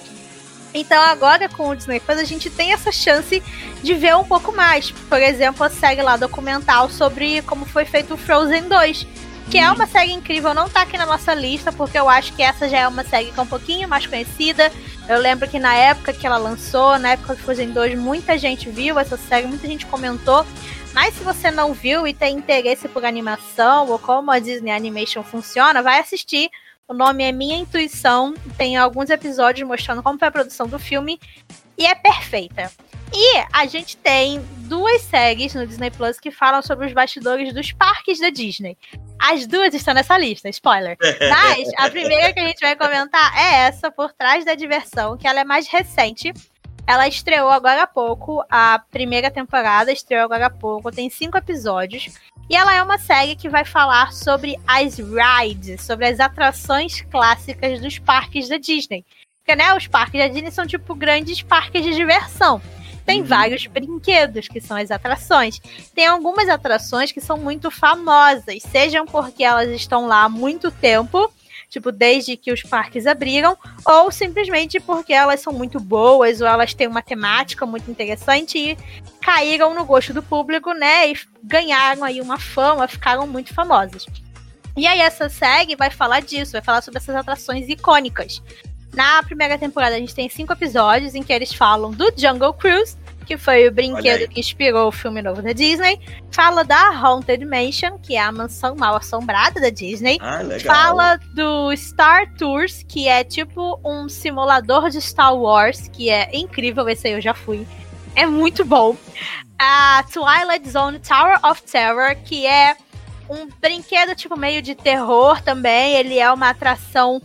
Então agora com o Disney Plus a gente tem essa chance de ver um pouco mais. Por exemplo, a série lá documental sobre como foi feito o Frozen 2. Que é uma série incrível, não tá aqui na nossa lista, porque eu acho que essa já é uma série que é um pouquinho mais conhecida. Eu lembro que na época que ela lançou, na época do Frozen 2, muita gente viu essa série, muita gente comentou. Mas se você não viu e tem interesse por animação ou como a Disney Animation funciona, vai assistir o nome é Minha Intuição. Tem alguns episódios mostrando como foi a produção do filme. E é perfeita. E a gente tem duas séries no Disney Plus que falam sobre os bastidores dos parques da Disney. As duas estão nessa lista, spoiler. Mas a primeira que a gente vai comentar é essa, Por Trás da Diversão, que ela é mais recente. Ela estreou agora há pouco, a primeira temporada estreou agora há pouco, tem cinco episódios. E ela é uma série que vai falar sobre as rides, sobre as atrações clássicas dos parques da Disney. Porque, né, os parques da Disney são tipo grandes parques de diversão. Tem uhum. vários brinquedos, que são as atrações. Tem algumas atrações que são muito famosas, sejam porque elas estão lá há muito tempo, tipo, desde que os parques abriram, ou simplesmente porque elas são muito boas, ou elas têm uma temática muito interessante e caíram no gosto do público, né? E ganharam aí uma fama, ficaram muito famosas. E aí essa série vai falar disso, vai falar sobre essas atrações icônicas. Na primeira temporada a gente tem cinco episódios em que eles falam do Jungle Cruise, que foi o brinquedo que inspirou o filme novo da Disney. Fala da Haunted Mansion, que é a mansão mal assombrada da Disney. Ah, legal. Fala do Star Tours, que é tipo um simulador de Star Wars, que é incrível, esse aí eu já fui. É muito bom. A Twilight Zone Tower of Terror, que é um brinquedo tipo meio de terror também. Ele é uma atração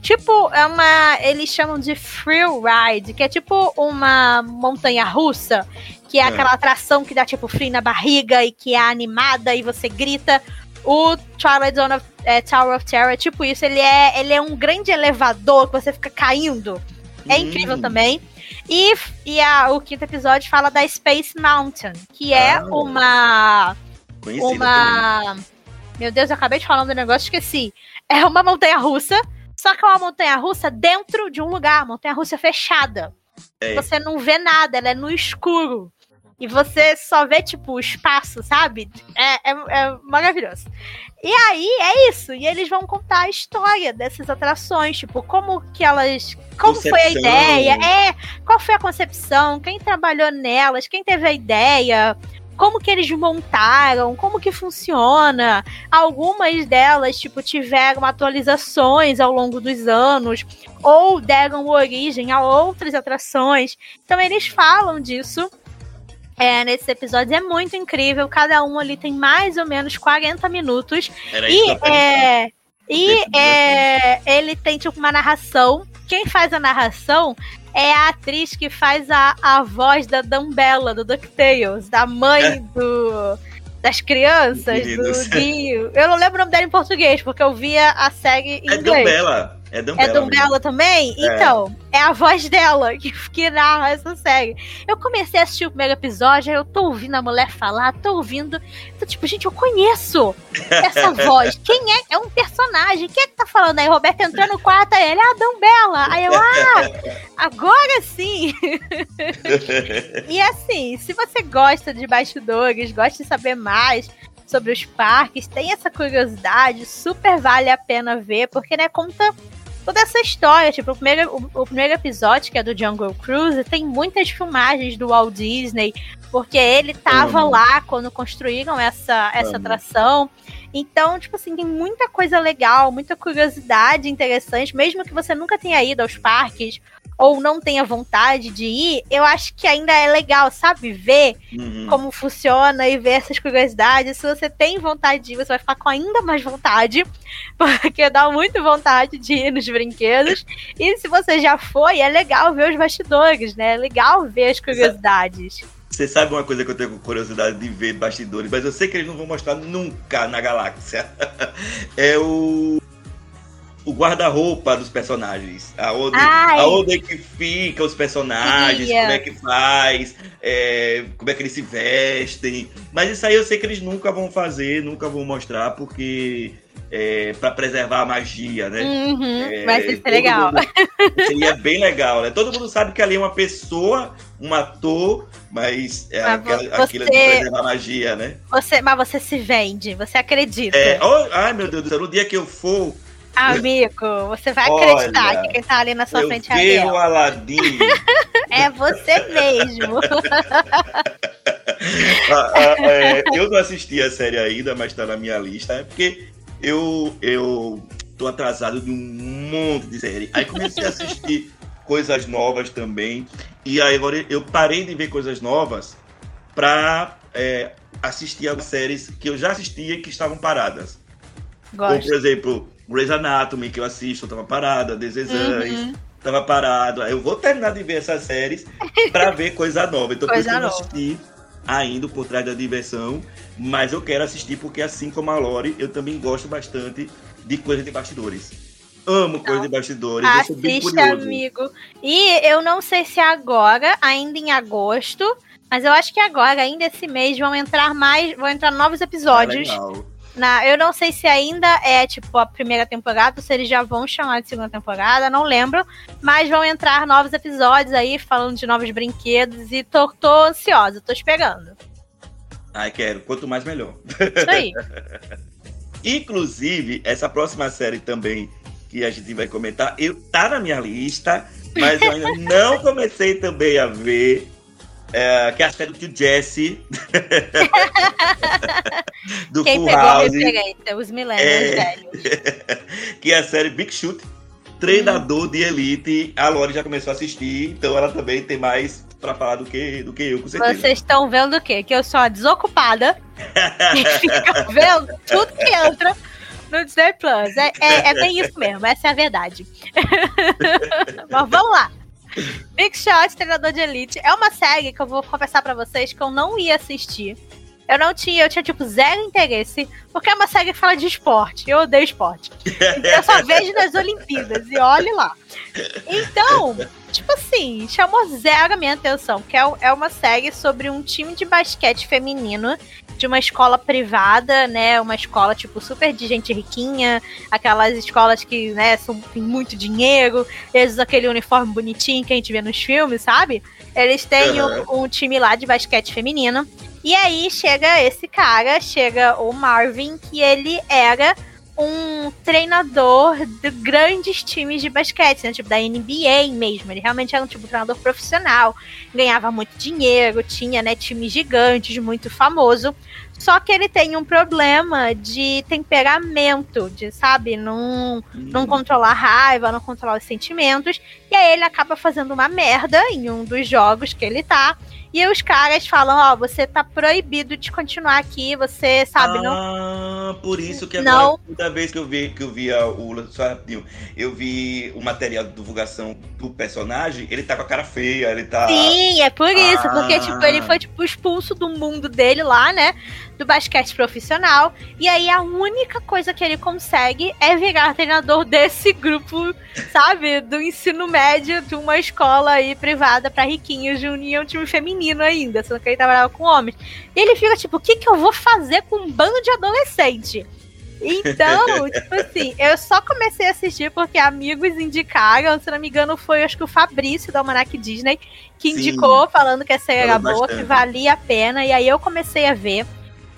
tipo, é uma. Eles chamam de free ride, que é tipo uma montanha russa, que é, é. aquela atração que dá tipo frio na barriga e que é animada e você grita. O Twilight Zone of, é, Tower of Terror é tipo isso, ele é, ele é um grande elevador que você fica caindo. É hum. incrível também. E, e a, o quinto episódio fala da Space Mountain, que é ah, uma. Uma. Também. Meu Deus, eu acabei de falar do negócio, esqueci é uma montanha russa, só que é uma montanha russa dentro de um lugar, montanha russa fechada. É. Você não vê nada, ela é no escuro. E você só vê, tipo, o espaço, sabe? É, é, é, maravilhoso. E aí, é isso. E eles vão contar a história dessas atrações. Tipo, como que elas. Como concepção. foi a ideia? É, qual foi a concepção? Quem trabalhou nelas? Quem teve a ideia? Como que eles montaram, como que funciona. Algumas delas, tipo, tiveram atualizações ao longo dos anos, ou deram origem a outras atrações. Então eles falam disso. É, nesse episódio é muito incrível. Cada um ali tem mais ou menos 40 minutos. Era e é, e é, ele tem tipo uma narração. Quem faz a narração é a atriz que faz a, a voz da Dumbella, do DuckTales, da mãe é. do, das crianças, do Dio. Eu não lembro o nome dela em português, porque eu via a série em é inglês. Dumbella. É Dumbella. É Dumbella também? É. Então, é a voz dela que, que narra essa série. Eu comecei a assistir o primeiro episódio, eu tô ouvindo a mulher falar, tô ouvindo. Tô tipo, gente, eu conheço essa voz. Quem é? É um personagem. Quem é que tá falando aí? Roberto entrou no quarto, aí ele, ah, Dumbella. Aí eu, ah, agora sim. e assim, se você gosta de bastidores, gosta de saber mais sobre os parques, tem essa curiosidade, super vale a pena ver, porque, né, conta toda essa história. Tipo, o primeiro, o, o, primeiro episódio, que é do Jungle Cruise, tem muitas filmagens do Walt Disney, porque ele tava uhum. lá quando construíram essa, essa uhum. atração. Então, tipo assim, tem muita coisa legal, muita curiosidade interessante, mesmo que você nunca tenha ido aos parques ou não tenha vontade de ir, eu acho que ainda é legal, sabe? Ver uhum. como funciona e ver essas curiosidades. Se você tem vontade de ir, você vai ficar com ainda mais vontade, porque dá muito vontade de ir nos brinquedos. E se você já foi, é legal ver os bastidores, né? É legal ver as curiosidades. Você sabe uma coisa que eu tenho curiosidade de ver bastidores, mas eu sei que eles não vão mostrar nunca na galáxia. é o o guarda-roupa dos personagens. Aonde, aonde é que fica os personagens, como é que faz, é, como é que eles se vestem. Mas isso aí eu sei que eles nunca vão fazer, nunca vão mostrar, porque é, para preservar a magia, né? Uhum, é, vai ser legal. Mundo, seria bem legal, né? Todo mundo sabe que ali é uma pessoa, um ator, mas é mas aquela, você, aquilo de preservar a magia, né? Você, mas você se vende, você acredita. É, oh, ai, meu Deus do céu, no dia que eu for Amigo, você vai acreditar Olha, que quem tá ali na sua frente é Ariel. o Aladim. é você mesmo. ah, ah, é, eu não assisti a série ainda, mas tá na minha lista. É porque eu, eu tô atrasado de um monte de série. Aí comecei a assistir coisas novas também. E aí agora eu parei de ver coisas novas pra é, assistir as séries que eu já assistia que estavam paradas. Gosto. Como, por exemplo, Grey's Anatomy, que eu assisto, tava parada, Desexães, uhum. tava parado. Eu vou terminar de ver essas séries pra ver coisa nova. Então, coisa por isso que eu assisti ainda por trás da diversão, mas eu quero assistir porque, assim como a Lori, eu também gosto bastante de coisa de bastidores. Amo coisa de bastidores, Assista, eu amigo. E eu não sei se agora, ainda em agosto, mas eu acho que agora, ainda esse mês, vão entrar mais, vão entrar novos episódios. Ah, legal na, eu não sei se ainda é tipo a primeira temporada, se eles já vão chamar de segunda temporada, não lembro. Mas vão entrar novos episódios aí, falando de novos brinquedos, e tô, tô ansiosa, tô esperando. Ai, quero. Quanto mais, melhor. Isso aí. Inclusive, essa próxima série também, que a gente vai comentar. Eu tá na minha lista, mas eu ainda não comecei também a ver. É, que é a série do Jesse. do Quem Full pegou House. a referência? Os milênios é... que é a série Big Shoot, treinador hum. de elite. A Lori já começou a assistir, então ela também tem mais para falar do que, do que eu, com certeza. Vocês estão vendo o quê? Que eu sou desocupada e fica vendo tudo que entra no Disney Plus. É, é, é, bem isso mesmo, essa é a verdade. Mas vamos lá. Big Shot, treinador de elite, é uma série que eu vou confessar para vocês que eu não ia assistir. Eu não tinha, eu tinha tipo zero interesse, porque é uma série que fala de esporte. Eu odeio esporte. Então, eu só vejo nas Olimpíadas e olhe lá. Então, tipo assim, chamou zero a minha atenção, que é, é uma série sobre um time de basquete feminino de uma escola privada, né? Uma escola, tipo, super de gente riquinha, aquelas escolas que, né, são, tem muito dinheiro, eles aquele uniforme bonitinho que a gente vê nos filmes, sabe? Eles têm uhum. um, um time lá de basquete feminino. E aí chega esse cara, chega o Marvin, que ele era um treinador de grandes times de basquete, né? Tipo da NBA mesmo. Ele realmente era um tipo de treinador profissional, ganhava muito dinheiro, tinha né, times gigantes, muito famoso. Só que ele tem um problema de temperamento, de, sabe, não, não controlar a raiva, não controlar os sentimentos. E aí ele acaba fazendo uma merda em um dos jogos que ele tá. E os caras falam, ó, oh, você tá proibido de continuar aqui, você sabe, ah, não. Ah, por isso que agora, não. toda vez que eu vi que eu via o só rapidinho, eu vi o material de divulgação do personagem, ele tá com a cara feia, ele tá Sim, é por isso, ah. porque tipo, ele foi tipo expulso do mundo dele lá, né? Do basquete profissional, e aí a única coisa que ele consegue é virar treinador desse grupo, sabe, do ensino médio de uma escola aí privada para riquinhos de união time feminino ainda, sendo que ele trabalhava com homens. E ele fica tipo, o que, que eu vou fazer com um bando de adolescente? Então, tipo assim, eu só comecei a assistir porque amigos indicaram, se não me engano, foi acho que o Fabrício da Almanac Disney que indicou, Sim. falando que a série era boa, que valia a pena, e aí eu comecei a ver.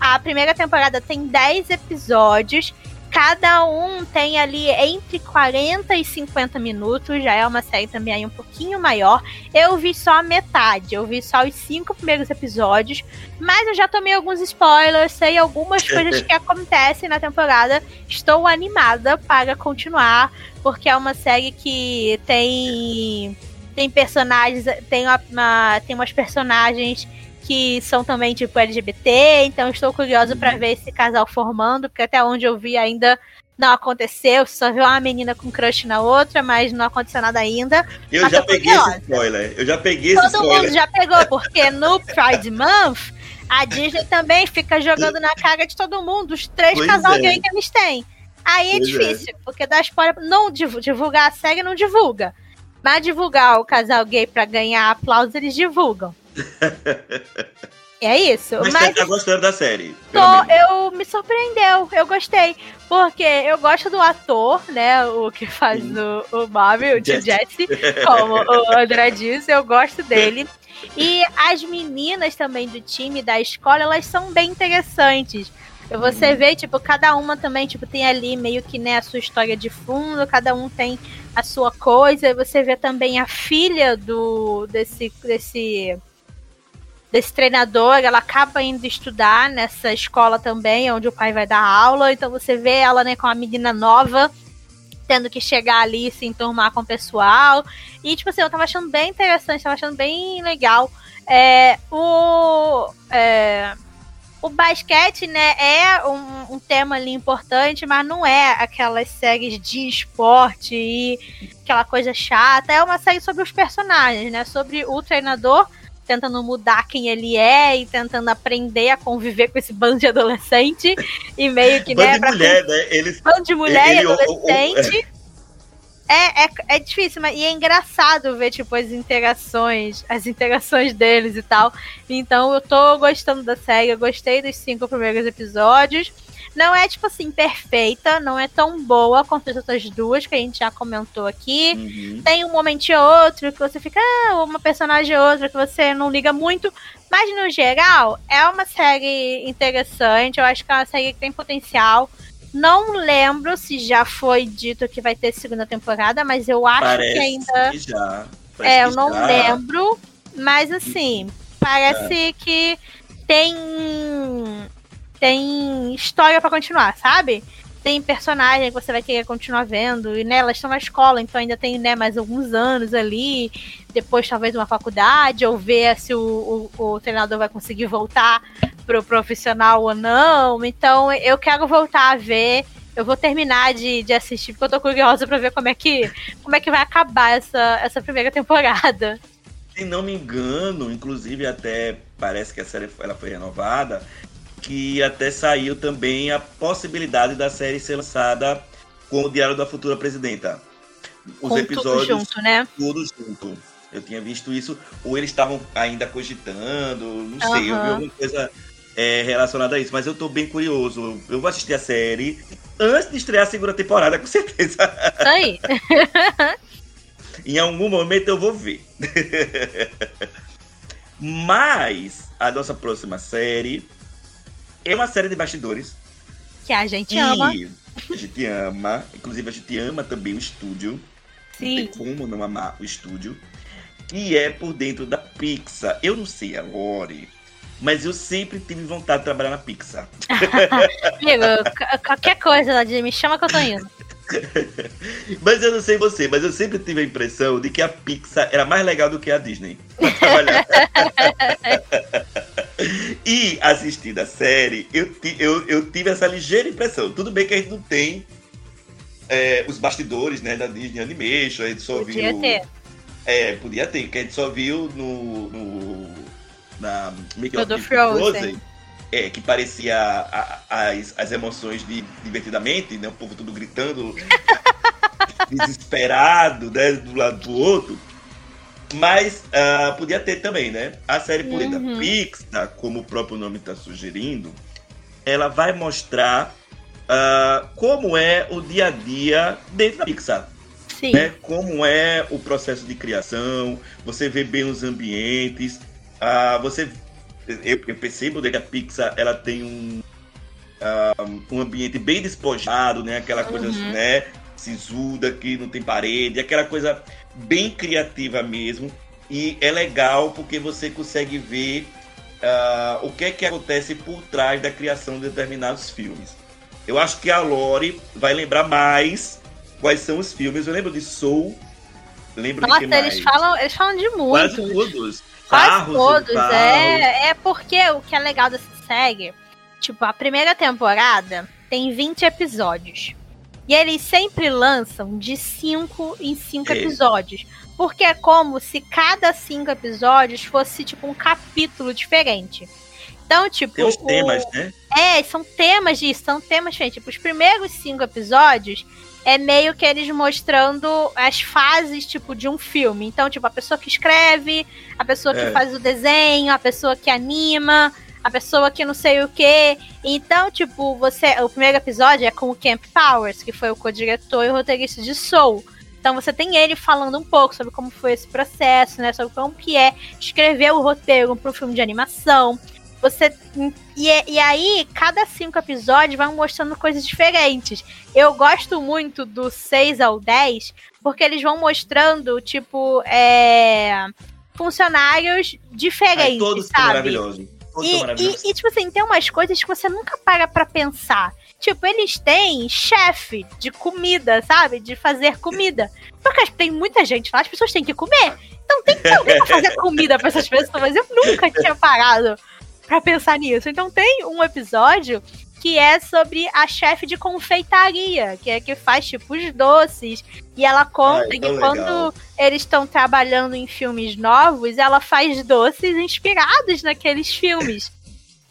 A primeira temporada tem 10 episódios. Cada um tem ali entre 40 e 50 minutos, já é uma série também aí um pouquinho maior. Eu vi só a metade, eu vi só os cinco primeiros episódios, mas eu já tomei alguns spoilers, sei algumas coisas que acontecem na temporada. Estou animada para continuar, porque é uma série que tem tem personagens, tem uma, tem umas personagens que são também tipo LGBT, então estou curiosa uhum. para ver esse casal formando, porque até onde eu vi ainda não aconteceu, só viu uma menina com crush na outra, mas não aconteceu nada ainda. Eu já peguei curiosa. esse spoiler. Eu já peguei Todo esse spoiler. Todo mundo já pegou, porque no Pride Month a Disney também fica jogando na cara de todo mundo os três pois casal é. gay que eles têm. Aí é pois é difícil, é. porque dá spoiler, não divulgar a série não divulga. Mas divulgar o casal gay para ganhar aplausos, eles divulgam. É isso. Mas, mas você tá gostando da série? Tô, eu me surpreendeu, eu gostei. Porque eu gosto do ator, né? O que faz o, o Marvel, o Jesse, como o André disse, eu gosto dele. E as meninas também do time da escola, elas são bem interessantes. Você uhum. vê, tipo, cada uma também, tipo, tem ali meio que, né, a sua história de fundo, cada um tem a sua coisa. Você vê também a filha do desse desse desse treinador, ela acaba indo estudar nessa escola também, onde o pai vai dar aula, então você vê ela, né, com a menina nova, tendo que chegar ali e se enturmar com o pessoal, e tipo assim, eu tava achando bem interessante, tava achando bem legal. É, o... É, o basquete, né, é um, um, tema ali importante, mas não é aquelas séries de esporte e aquela coisa chata. É uma série sobre os personagens, né? Sobre o treinador tentando mudar quem ele é e tentando aprender a conviver com esse bando de adolescente e meio que, né, bando de mulher, né? Eles, bando de mulher ele, e adolescente. O, é, é, é difícil, mas e é engraçado ver, tipo, as interações, as interações deles e tal. Então eu tô gostando da série, eu gostei dos cinco primeiros episódios. Não é, tipo assim, perfeita, não é tão boa quanto as outras duas que a gente já comentou aqui. Uhum. Tem um momentinho ou outro que você fica, ah, uma personagem ou outra que você não liga muito. Mas no geral, é uma série interessante. Eu acho que é uma série que tem potencial. Não lembro se já foi dito que vai ter segunda temporada, mas eu acho Parece que ainda. que já. Parece É, eu não já. lembro, mas assim, parece que tem tem história pra continuar, sabe? Tem personagem que você vai querer continuar vendo, e né, elas estão na escola, então ainda tem né, mais alguns anos ali, depois talvez uma faculdade, ou ver se o, o, o treinador vai conseguir voltar pro profissional ou não. Então eu quero voltar a ver. Eu vou terminar de, de assistir, porque eu tô curiosa pra ver como é que, como é que vai acabar essa, essa primeira temporada. Se não me engano, inclusive até parece que a série ela foi renovada, que até saiu também a possibilidade da série ser lançada com o Diário da Futura Presidenta. Os com episódios tudo junto, né? todos junto. Eu tinha visto isso, ou eles estavam ainda cogitando, não sei, eu vi alguma coisa é, relacionada a isso, mas eu tô bem curioso. Eu vou assistir a série antes de estrear a segunda temporada, com certeza. Isso aí. Em algum momento eu vou ver. Mas a nossa próxima série é uma série de bastidores. Que a gente que ama. a gente ama. Inclusive, a gente ama também o estúdio. Não Sim. tem como não amar o estúdio. Que é por dentro da Pixar. Eu não sei a Lore, mas eu sempre tive vontade de trabalhar na Pixar. Amigo, qualquer coisa, Nadir, me chama que eu tô indo. Mas eu não sei você, mas eu sempre tive a impressão de que a Pixar era mais legal do que a Disney pra trabalhar. e assistindo a série, eu, eu, eu tive essa ligeira impressão. Tudo bem que a gente não tem é, os bastidores né, da Disney Animation, a gente só Podia viu. ter. É, podia ter, que a gente só viu no. no na make No do Frozen. É, que parecia a- a- as, as emoções de Divertidamente, né? O povo tudo gritando, desesperado, né? Do lado do outro. Mas ah, podia ter também, né? A série por Uhum. da Pixar, como o próprio nome está sugerindo, ela vai mostrar ah, como é o dia a dia dentro da Pixar Sim. né? Como é o processo de criação, você vê bem os ambientes, ah, você eu, eu percebo que a Pixar ela tem um ah, um ambiente bem despojado, né? Aquela coisa Uhum. né, sisuda que não tem parede, aquela coisa bem criativa mesmo. E é legal porque você consegue ver ah, o que é que acontece por trás da criação de determinados filmes. Eu acho que a Lore vai lembrar mais quais são os filmes. Eu lembro de Soul, lembro Nossa, de que mais? eles falam, eles falam de Quase muito. todos. Quase todos. É, é porque o que é legal dessa série, tipo, a primeira temporada tem 20 episódios. E eles sempre lançam de 5 em 5 É. episódios. Porque é como se cada cinco episódios fosse, tipo, um capítulo diferente. Então, tipo. Tem os o- temas, né? É, são temas disso, são temas diferentes. Tipo, os primeiros cinco episódios é meio que eles mostrando as fases, tipo, de um filme. Então, tipo, a pessoa que escreve, a pessoa que É. faz o desenho, a pessoa que anima, a pessoa que não sei o quê. Então, tipo, você. O primeiro episódio é com o Camp Powers, que foi o co-diretor e o roteirista de Soul. Então você tem ele falando um pouco sobre como foi esse processo, né? Sobre como que é escrever o roteiro para um filme de animação. Você e, e aí, cada cinco episódios vão mostrando coisas diferentes. Eu gosto muito do 6 ao 10, porque eles vão mostrando, tipo, é, funcionários diferentes, Ai, todos sabe? maravilhosos. E, e, e, tipo assim, tem umas coisas que você nunca para pra pensar. Tipo, eles têm chefe de comida, sabe? De fazer comida. Porque tem muita gente lá, as pessoas têm que comer. Então tem que alguém pra fazer comida pra essas pessoas. Eu nunca tinha parado pra pensar nisso. Então tem um episódio que é sobre a chefe de confeitaria, que é que faz tipo os doces. E ela conta Ai, que tão quando legal. eles estão trabalhando em filmes novos, ela faz doces inspirados naqueles filmes.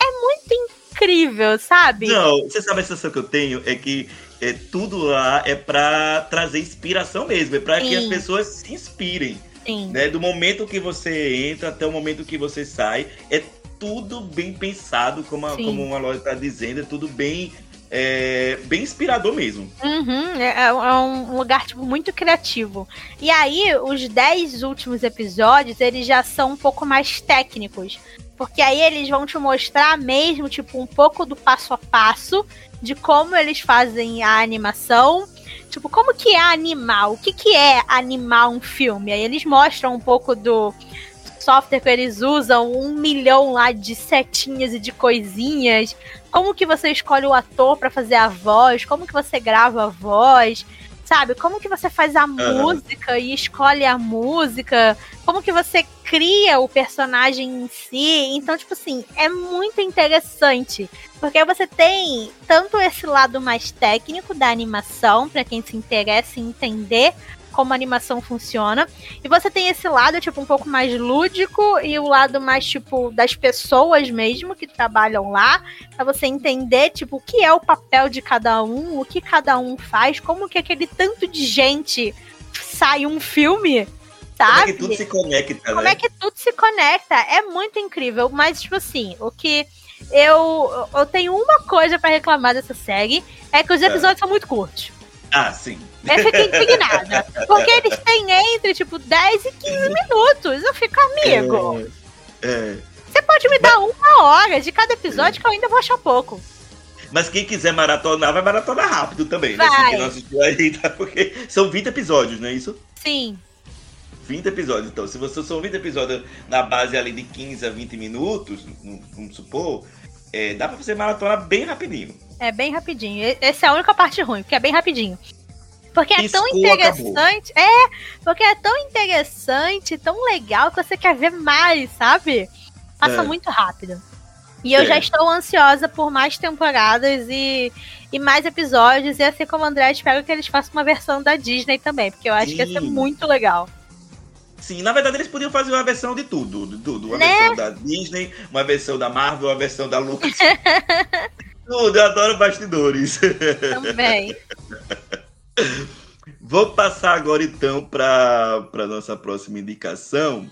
É muito incrível, sabe? Não, você sabe a sensação que eu tenho? É que é, tudo lá é pra trazer inspiração mesmo, é pra que as pessoas se inspirem. Sim. Né? Do momento que você entra até o momento que você sai, é tudo bem pensado, como a, como a loja está dizendo, é tudo bem, é, bem inspirador mesmo. Uhum, é, é um lugar, tipo, muito criativo. E aí, os 10 últimos episódios, eles já são um pouco mais técnicos. Porque aí eles vão te mostrar mesmo, tipo, um pouco do passo a passo de como eles fazem a animação. Tipo, como que é animar? O que, que é animar um filme? Aí eles mostram um pouco do software que eles usam, um milhão lá de setinhas e de coisinhas. Como que você escolhe o ator para fazer a voz? Como que você grava a voz? sabe? Como que você faz a uhum. música e escolhe a música? Como que você cria o personagem em si? Então, tipo assim, é muito interessante. Porque você tem tanto esse lado mais técnico da animação, para quem se interessa em entender como a animação funciona. E você tem esse lado, tipo, um pouco mais lúdico e o lado mais, tipo, das pessoas mesmo que trabalham lá, pra você entender, tipo, o que é o papel de cada um, o que cada um faz, como que aquele tanto de gente sai um filme. Sabe? Como é que tudo se conecta, Como é né? é que tudo se conecta? É muito incrível. Mas, tipo assim, o que eu, eu tenho uma coisa para reclamar dessa série é que os é. episódios é. são muito curtos. Ah, sim. Eu fiquei indignada. Porque eles têm entre, tipo, 10 e 15 minutos. Eu fico, amigo. É. é. Você pode me dar uma hora de cada episódio que eu ainda vou achar pouco. Mas quem quiser maratonar, vai maratonar rápido também, né? vai. né? Aí, tá? Porque são 20 episódios, não é isso? Sim. 20 episódios, então. Se você são 20 episódios na base ali de 15 a 20 minutos, vamos supor, é, dá pra você maratonar bem rapidinho. É bem rapidinho. Essa é a única parte ruim, porque é bem rapidinho. Porque é tão interessante. Acabou. É, porque é tão interessante, tão legal que você quer ver mais, sabe? Passa é. muito rápido. E eu é. já estou ansiosa por mais temporadas e, e mais episódios. E assim como o André, espero que eles façam uma versão da Disney também, porque eu acho Sim. que ia ser muito legal. Sim, na verdade eles podiam fazer uma versão de tudo, de tudo. Uma né? versão da Disney, uma versão da Marvel, uma versão da Lucas. tudo, eu adoro bastidores. Também. Vou passar agora então para nossa próxima indicação,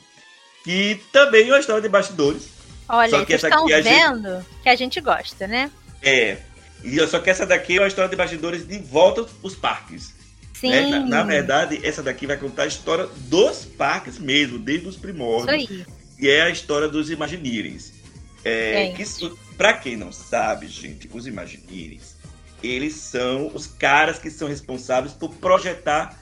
que também é uma história de bastidores. Olha, só que vocês estão vendo gente... que a gente gosta, né? É. E só que essa daqui é uma história de bastidores de volta aos parques. Sim. Né? Na, na, verdade, essa daqui vai contar a história dos parques mesmo, desde os primórdios. Isso aí. E é a história dos Imagineers. É, é. que, pra quem não sabe, gente, os Imagineers eles são os caras que são responsáveis por projetar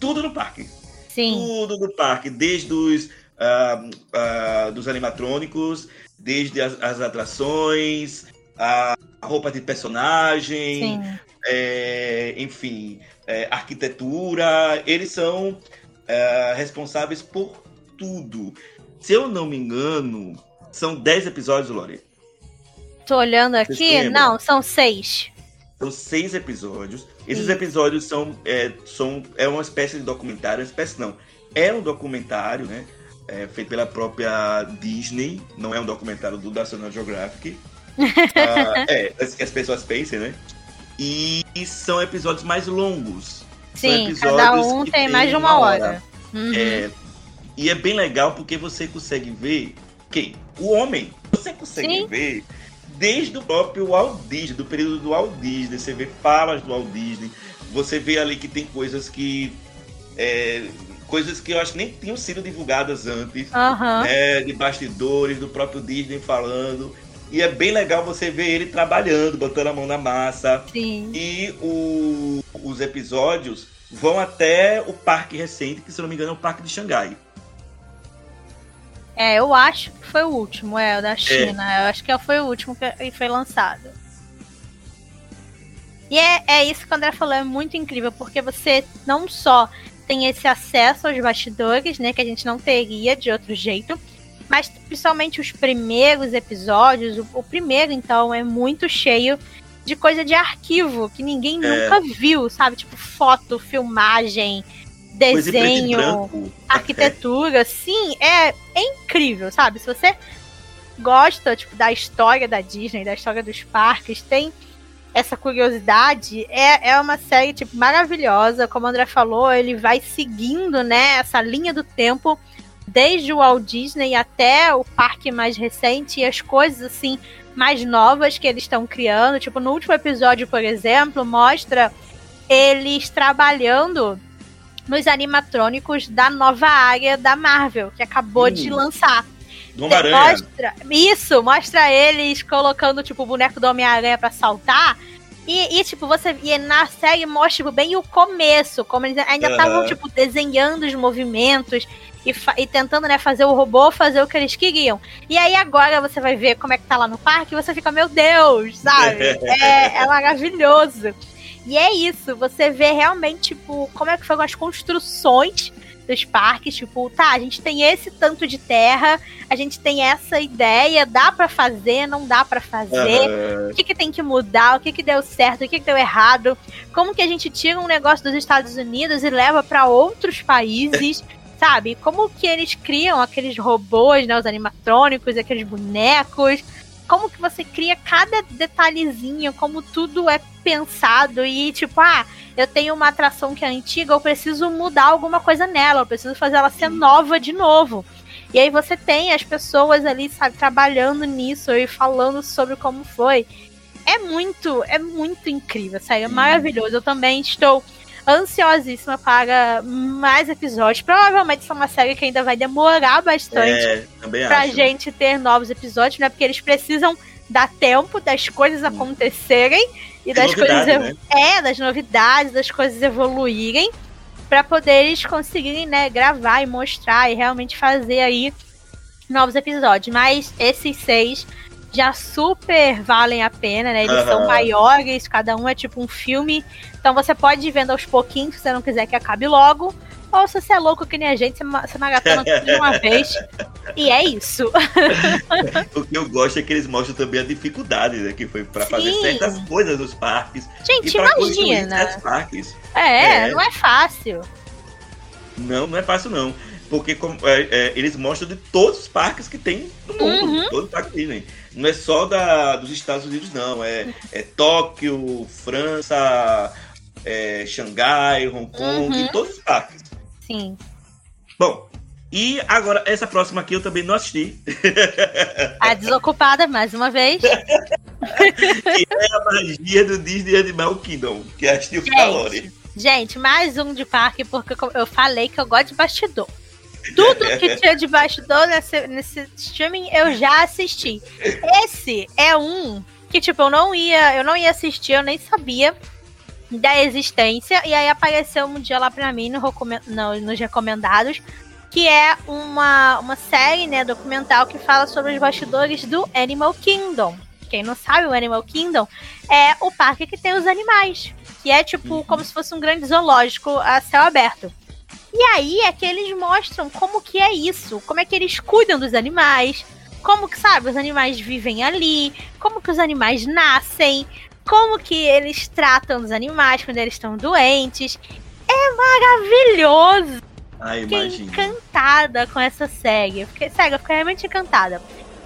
tudo no parque. Sim. Tudo no parque, desde os uh, uh, dos animatrônicos, desde as, as, atrações, a roupa de personagem, é, enfim, é, arquitetura. Eles são é, responsáveis por tudo. Se eu não me engano, são 10 episódios, Lore. Tô olhando aqui, não, são seis. São seis episódios. Esses Sim. episódios são, é, são é uma espécie de documentário, uma espécie não. É um documentário, né? É, feito pela própria Disney, não é um documentário do National Geographic. ah, é, que as pessoas pensem, né? E, e são episódios mais longos. Sim, cada um tem mais de uma hora. hora. Uhum. É, e é bem legal porque você consegue ver quem? O homem. Você consegue Sim. ver desde o próprio Walt Disney, do período do Walt Disney, você vê falas do Walt Disney, você vê ali que tem coisas que. É, coisas que eu acho que nem tinham sido divulgadas antes, uhum. né, de bastidores, do próprio Disney falando. E é bem legal você ver ele trabalhando, botando a mão na massa. Sim. E o, os episódios vão até o parque recente, que se não me engano é o Parque de Xangai. É, eu acho que foi o último, é, o da China. É. Eu acho que foi o último que foi lançado. E é, é isso que o André falou, é muito incrível, porque você não só tem esse acesso aos bastidores, né, que a gente não teria de outro jeito, mas principalmente os primeiros episódios, o, o primeiro, então, é muito cheio de coisa de arquivo, que ninguém é. nunca viu, sabe? Tipo, foto, filmagem, desenho, arquitetura, sim, é, é incrível, sabe? Se você gosta, tipo, da história da Disney, da história dos parques, tem essa curiosidade, é, é uma série, tipo, maravilhosa. Como o André falou, ele vai seguindo, né, essa linha do tempo, desde o Walt Disney até o parque mais recente e as coisas, assim, mais novas que eles estão criando. Tipo, no último episódio, por exemplo, mostra eles trabalhando nos animatrônicos da nova área da Marvel, que acabou de lançar. Do. Mostra, isso, mostra eles colocando, tipo, o boneco do Homem-Aranha pra saltar. E, e, tipo, você. E na série mostra tipo, bem o começo, como eles ainda estavam, Aham. tipo, desenhando os movimentos e, e tentando, né, fazer o robô fazer o que eles queriam. E aí agora você vai ver como é que tá lá no parque e você fica, meu Deus, sabe? É, é maravilhoso. E é isso, você vê realmente, tipo, como é que foram as construções dos parques, tipo, tá, a gente tem esse tanto de terra, a gente tem essa ideia, dá pra fazer, não dá pra fazer? Aham. o que, que tem que mudar, o que, que deu certo, o que, que deu errado, como que a gente tira um negócio dos Estados Unidos e leva para outros países, sabe? Como que eles criam aqueles robôs, né, os animatrônicos, aqueles bonecos, como que você cria cada detalhezinho, como tudo é pensado e tipo, ah, eu tenho uma atração que é antiga, eu preciso mudar alguma coisa nela, eu preciso fazer ela ser nova de novo. E aí você tem as pessoas ali, sabe, trabalhando nisso e falando sobre como foi. É muito, é muito incrível, sério, é maravilhoso. Eu também estou ansiosíssima para mais episódios. Provavelmente isso é uma série que ainda vai demorar bastante É, pra acho. gente ter novos episódios, né? Porque eles precisam dar tempo das coisas acontecerem e das coisas né? é das novidades, das coisas evoluírem pra poder eles conseguirem, né, gravar e mostrar e realmente fazer aí novos episódios. Mas esses seis já super valem a pena, né? Eles são Aham. maiores, cada um é tipo um filme. Então você pode ir vendo aos pouquinhos, se você não quiser que acabe logo. Ou se você é louco que nem a gente, você ma- você maratona tudo de uma vez. E é isso. O que eu gosto é que eles mostram também a dificuldade né, que foi pra fazer certas coisas nos parques. Gente, imagina. parques. É, É. não é fácil. Não, não é fácil não. Porque como, é, é, eles mostram de todos os parques que tem no mundo. Uhum. Todo parque Disney. Não é só da, dos Estados Unidos, não. É, é Tóquio, França, é, Xangai, Hong Kong, Uhum. todos os parques. Sim. Bom, e agora essa próxima aqui eu também não assisti. A desocupada, mais uma vez. que é a magia do Disney Animal Kingdom, que é a Steel Gente. Calori. Gente, mais um de parque, porque eu falei que eu gosto de bastidor. Tudo que tinha de bastidor nesse, nesse streaming eu já assisti. Esse é um que, tipo, eu não ia, eu não ia assistir, eu nem sabia da existência. E aí apareceu um dia lá pra mim no, nos recomendados. Que é uma, uma série, né, documental que fala sobre os bastidores do Animal Kingdom. Quem não sabe, o Animal Kingdom é o parque que tem os animais. Que é tipo Uhum. como se fosse um grande zoológico a céu aberto. E aí é que eles mostram como que é isso, como é que eles cuidam dos animais, como que, sabe, os animais vivem ali, como que os animais nascem, como que eles tratam os animais quando eles estão doentes. É maravilhoso! Ai, Fiquei encantada com essa série. Fiquei, sério, eu fiquei realmente encantada.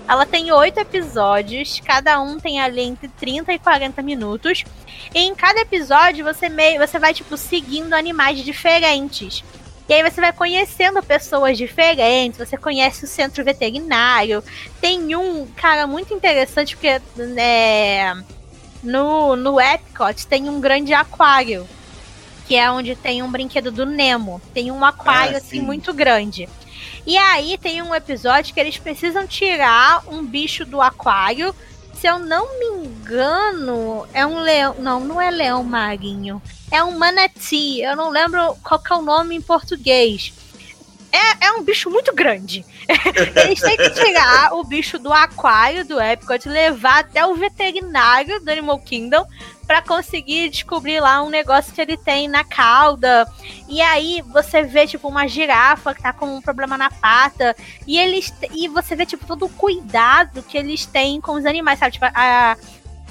Ela tem oito episódios, cada um tem ali entre 30 e 40 minutos. E em cada episódio você meio, você vai tipo seguindo animais diferentes. E aí você vai conhecendo pessoas diferentes, você conhece o centro veterinário. Tem um cara muito interessante porque é, no no Epcot tem um grande aquário, que é onde tem um brinquedo do Nemo. Tem um aquário Ah, assim sim. muito grande. E aí tem um episódio que eles precisam tirar um bicho do aquário. Se eu não me engano, é um leão. Não, não é leão marinho. É um manati. Eu não lembro qual é o nome em português. É, é um bicho muito grande. Eles têm que tirar o bicho do aquário do Epcot levar até o veterinário do Animal Kingdom pra conseguir descobrir lá um negócio que ele tem na cauda. E aí você vê, tipo, uma girafa que tá com um problema na pata. E eles. E você vê, tipo, todo o cuidado que eles têm com os animais, sabe? Tipo, a,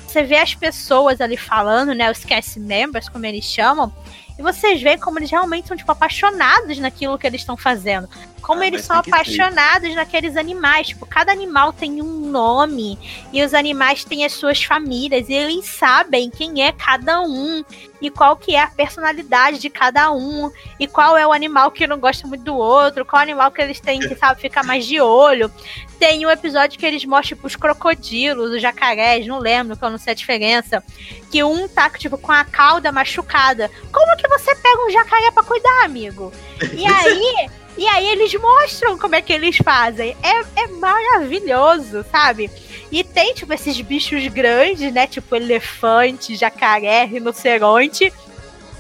você vê as pessoas ali falando, né? Os cast members, como eles chamam. E vocês veem como eles realmente são, tipo, apaixonados naquilo que eles estão fazendo. Como Ah, eles são ser. apaixonados naqueles animais. Tipo, cada animal tem um nome. E os animais têm as suas famílias. E eles sabem quem é cada um. E qual que é a personalidade de cada um. E qual é o animal que não gosta muito do outro. Qual animal que eles têm que, sabe, ficar mais de olho. Tem um episódio que eles mostram, tipo, os crocodilos, os jacarés, não lembro, que eu não sei a diferença. que um tá, tipo, com a cauda machucada. Como que você pega um jacaré pra cuidar, amigo? E aí, e aí eles mostram como é que eles fazem. É, é maravilhoso, sabe? E tem, tipo, esses bichos grandes, né? Tipo, elefante, jacaré, rinoceronte.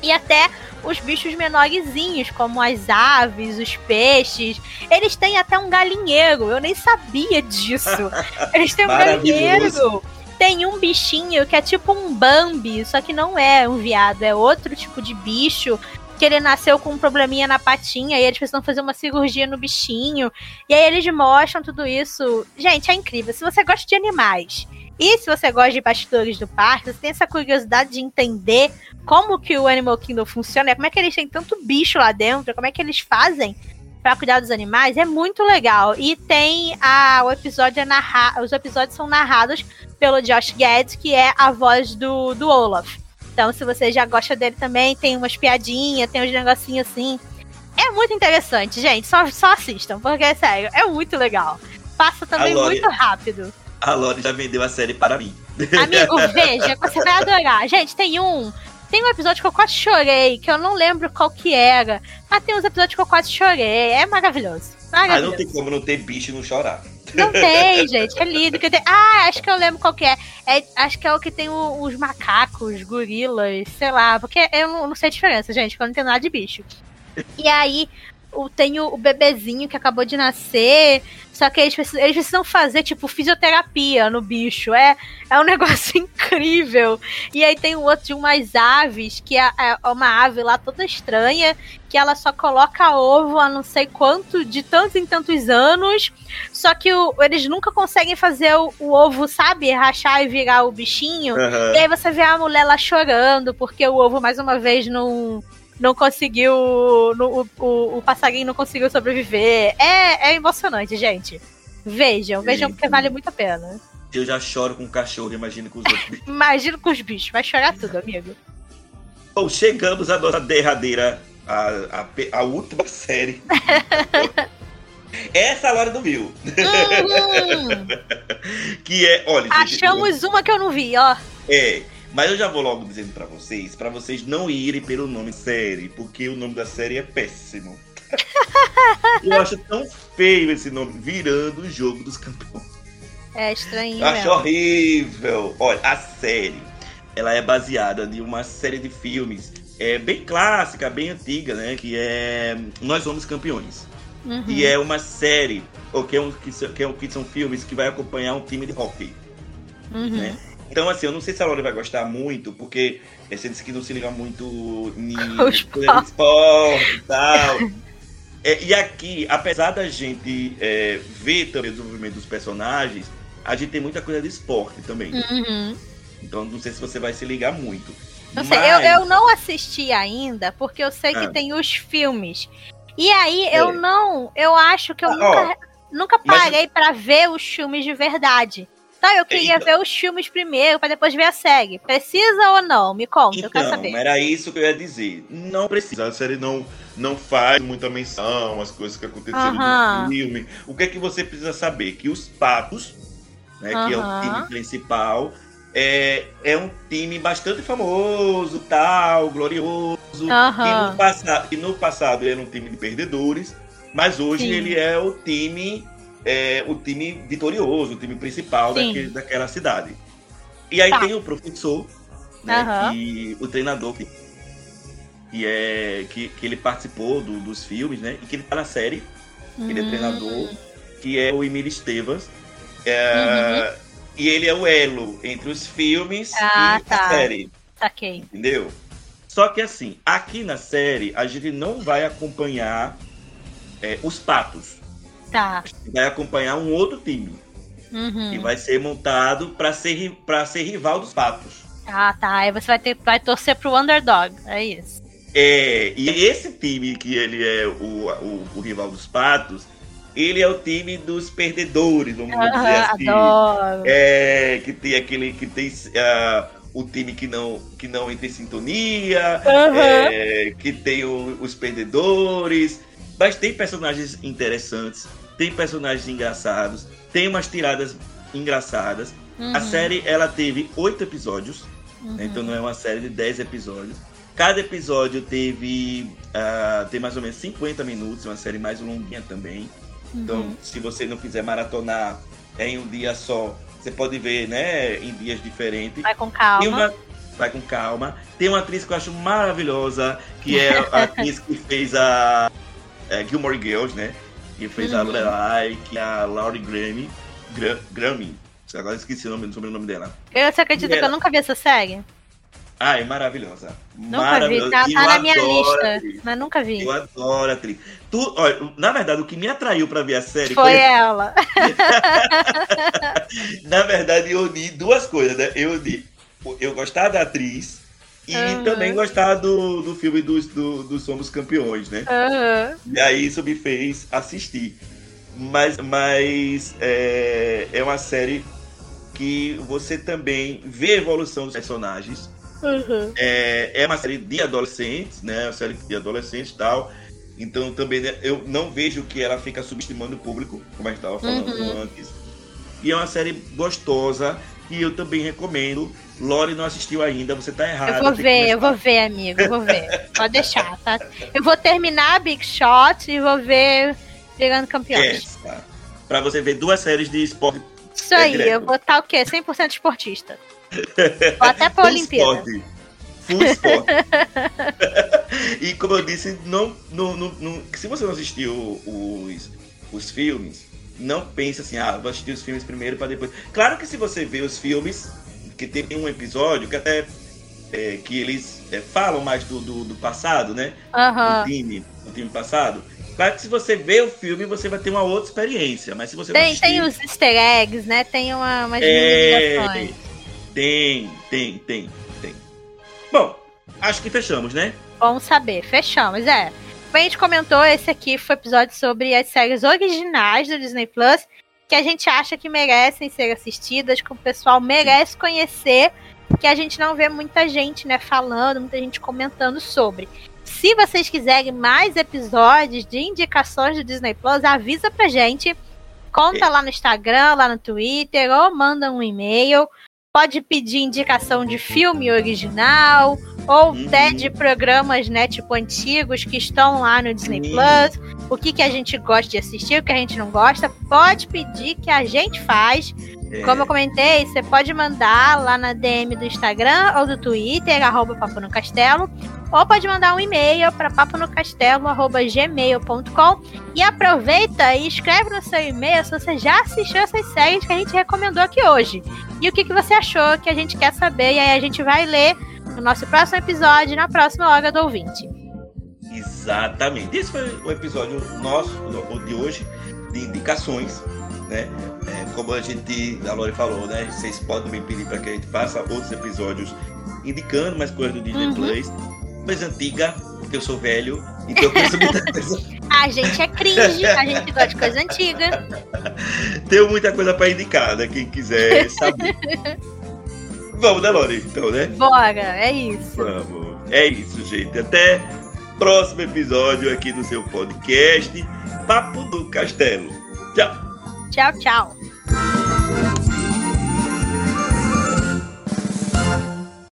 E até os bichos menorzinhos, como as aves, os peixes. Eles têm até um galinheiro. Eu nem sabia disso. Eles têm um galinheiro. Tem um bichinho que é tipo um Bambi, só que não é um viado, é outro tipo de bicho que ele nasceu com um probleminha na patinha e eles precisam fazer uma cirurgia no bichinho. E aí eles mostram tudo isso. Gente, é incrível. Se você gosta de animais e se você gosta de bastidores do parque, você tem essa curiosidade de entender como que o Animal Kingdom funciona, como é que eles têm tanto bicho lá dentro, como é que eles fazem para cuidar dos animais, é muito legal. E tem a o episódio é narra, os episódios são narrados pelo Josh Gad, que é a voz do, do Olaf. Então, se você já gosta dele também, tem umas piadinhas, tem uns negocinhos assim. É muito interessante, gente. Só, só assistam, porque, sério, é muito legal. Passa também Lore, muito rápido. A Lore já vendeu a série para mim. Amigo, veja, você vai adorar. Gente, tem um. Tem um episódio que eu quase chorei, que eu não lembro qual que era. Mas tem uns episódios que eu quase chorei. É maravilhoso. maravilhoso. Ah, não tem como não ter bicho e não chorar. Não tem, gente. É lindo. Que tem... Ah, acho que eu lembro qual que é. é acho que é o que tem o, os macacos, gorilas, sei lá. Porque eu não, não sei a diferença, gente, porque eu não tenho nada de bicho. E aí, tem o, o bebezinho que acabou de nascer. Só que eles precisam, eles precisam fazer, tipo, fisioterapia no bicho. É, é um negócio incrível. E aí tem o outro de umas aves, que é, é uma ave lá toda estranha, que ela só coloca ovo a não sei quanto, de tantos em tantos anos. Só que o, eles nunca conseguem fazer o, o, ovo, sabe? Rachar e virar o bichinho. Uhum. E aí você vê a mulher lá chorando, porque o ovo, mais uma vez, não não conseguiu. No, o, o, o, passarinho não conseguiu sobreviver. É, é emocionante, gente. Vejam, vejam, porque vale muito a pena. Eu já choro com o cachorro, imagino com os outros bichos. imagino com os bichos, vai chorar tudo, amigo. Bom, chegamos à nossa derradeira, a, a, a última série. Essa é a hora do mil. Uhum. que é, olha. Achamos gente, uma que eu não vi, ó. É. Mas eu já vou logo dizendo para vocês, para vocês não irem pelo nome série, porque o nome da série é péssimo. eu acho tão feio esse nome, virando o jogo dos campeões. É estranho. Eu acho horrível. Olha, a série, ela é baseada em uma série de filmes é bem clássica, bem antiga, né? Que é Nós Somos Campeões. Uhum. E é uma série, ou que, é um, que, que, é um, que são filmes que vai acompanhar um time de hockey. Uhum. Né? Então, assim, eu não sei se a Lore vai gostar muito, porque você disse que não se liga muito em esporte e tal. É, e aqui, apesar da gente é, ver também o desenvolvimento dos personagens, a gente tem muita coisa de esporte também. Uhum. Então, não sei se você vai se ligar muito. Não Mas... sei, eu, eu não assisti ainda, porque eu sei que ah. tem os filmes. E aí, é. eu não. Eu acho que eu ah, nunca, ó, nunca parei mas... para ver os filmes de verdade. Tá, eu queria então, ver os filmes primeiro, para depois ver a série. Precisa ou não? Me conta, então, eu quero então, saber. Era isso que eu ia dizer. Não precisa. A série não, não faz muita menção às coisas que aconteceram no filme. O que é que você precisa saber? Que os Patos, né, que é o time principal, é, é um time bastante famoso, tal, glorioso. Que no, passado, que no passado era um time de perdedores, mas hoje Sim. ele é o time é, o time vitorioso, o time principal daquele, daquela cidade. E aí tá. tem o professor, né, uhum. que, o treinador que, que, é, que, que ele participou do, dos filmes, né? E que ele tá na série, uhum. ele é hum. treinador, que é o Emílio Estevas. É, uhum. E ele é o elo entre os filmes ah, e tá. a série. Saquei. Entendeu? Só que assim, aqui na série a gente não vai acompanhar é, os patos. Tá. Vai acompanhar um outro time. Uhum. Que vai ser montado para ser, pra ser rival dos patos. Ah, tá. Aí você vai, ter, vai torcer pro underdog. É isso. É, e esse time que ele é o, o, o rival dos patos, ele é o time dos perdedores, vamos dizer assim. Adoro. É, que tem aquele que tem uh, o time que não que não entra em sintonia, uhum. é, que tem o, os perdedores, mas tem personagens interessantes, tem personagens engraçados, tem umas tiradas engraçadas. Uhum. A série ela teve oito episódios. Uhum. Então não é uma série de 10 episódios. Cada episódio teve uh, tem mais ou menos 50 minutos, uma série mais longuinha também. Então, uhum. se você não quiser maratonar em um dia só, você pode ver, né, em dias diferentes. Vai com calma. Uma... Vai com calma. Tem uma atriz que eu acho maravilhosa, que é a atriz que fez a é, Gilmore Girls, né? Que fez uhum. a Lorelai, que é a Laurie Grammy. Grammy. Agora esqueci o nome, o nome dela. Eu, você acredita que eu nunca vi essa série? Ah, é maravilhosa. Nunca maravilhosa. vi, tá, tá na minha lista, mas nunca vi. Eu adoro a atriz. Tu, olha, na verdade, o que me atraiu pra ver a série foi, foi... ela. na verdade, eu li duas coisas, né? Eu li, eu gostava da atriz e uhum. também gostava do, do filme dos, do, do Somos Campeões, né? Uhum. E aí isso me fez assistir. Mas, mas é, é uma série que você também vê a evolução dos personagens Uhum. É, é uma série de adolescentes, né? Uma série de adolescentes e tal. Então também né, eu não vejo que ela fica subestimando o público, como a gente estava falando uhum. antes. E é uma série gostosa e eu também recomendo. Lore não assistiu ainda, você tá errado. Eu vou ver, eu vou ver, amigo, eu vou ver. Pode deixar, tá? Eu vou terminar Big Shot e vou ver Pegando Campeões. É, tá. Pra você ver duas séries de esporte. Isso aí, é eu vou estar tá, o quê? 100% esportista. Ou até pra Olimpíada. Full spot. e como eu disse, não, não, não, não, se você não assistiu os, os filmes, não pense assim, ah, vou assistir os filmes primeiro para depois. Claro que se você vê os filmes, que tem um episódio que até é, que eles é, falam mais do, do, do passado, né? Uhum. Do time, do time passado. Claro que se você vê o filme, você vai ter uma outra experiência, mas se você tem, assistir... Tem os easter eggs, né? Tem uma, umas é... Tem, tem, tem, tem. Bom, acho que fechamos, né? Vamos saber, fechamos, é. Como a gente comentou, esse aqui foi o episódio sobre as séries originais do Disney Plus, que a gente acha que merecem ser assistidas, que o pessoal merece conhecer, que a gente não vê muita gente, né, falando, muita gente comentando sobre. Se vocês quiserem mais episódios de indicações do Disney Plus, avisa pra gente. Conta é. lá no Instagram, lá no Twitter, ou manda um e-mail pode pedir indicação de filme original ou uhum. até de programas, né, tipo antigos que estão lá no Disney uhum. Plus. O que, que a gente gosta de assistir, o que a gente não gosta, pode pedir que a gente faz. É. Como eu comentei, você pode mandar lá na DM do Instagram ou do Twitter, arroba Papo no Castelo, ou pode mandar um e-mail para paponocastelo.gmail.com e aproveita e escreve no seu e-mail se você já assistiu essas séries que a gente recomendou aqui hoje. E o que, que você achou que a gente quer saber, e aí a gente vai ler no nosso próximo episódio, na próxima Hora do Ouvinte. Exatamente. Esse foi o episódio nosso de hoje, de indicações, né? É, como a gente, a Lori falou, né? Vocês podem me pedir para que a gente faça outros episódios indicando mais coisas do Disney uhum. Plus mais antiga, porque eu sou velho, então eu conheço muita coisa. a gente é cringe, a gente gosta de coisa antiga. Tenho muita coisa para indicar, né? Quem quiser saber. Vamos, né, Lori? Então, né? Bora, é isso. Vamos. É isso, gente. Até próximo episódio aqui no seu podcast Papo do Castelo. Tchau. Tchau, tchau.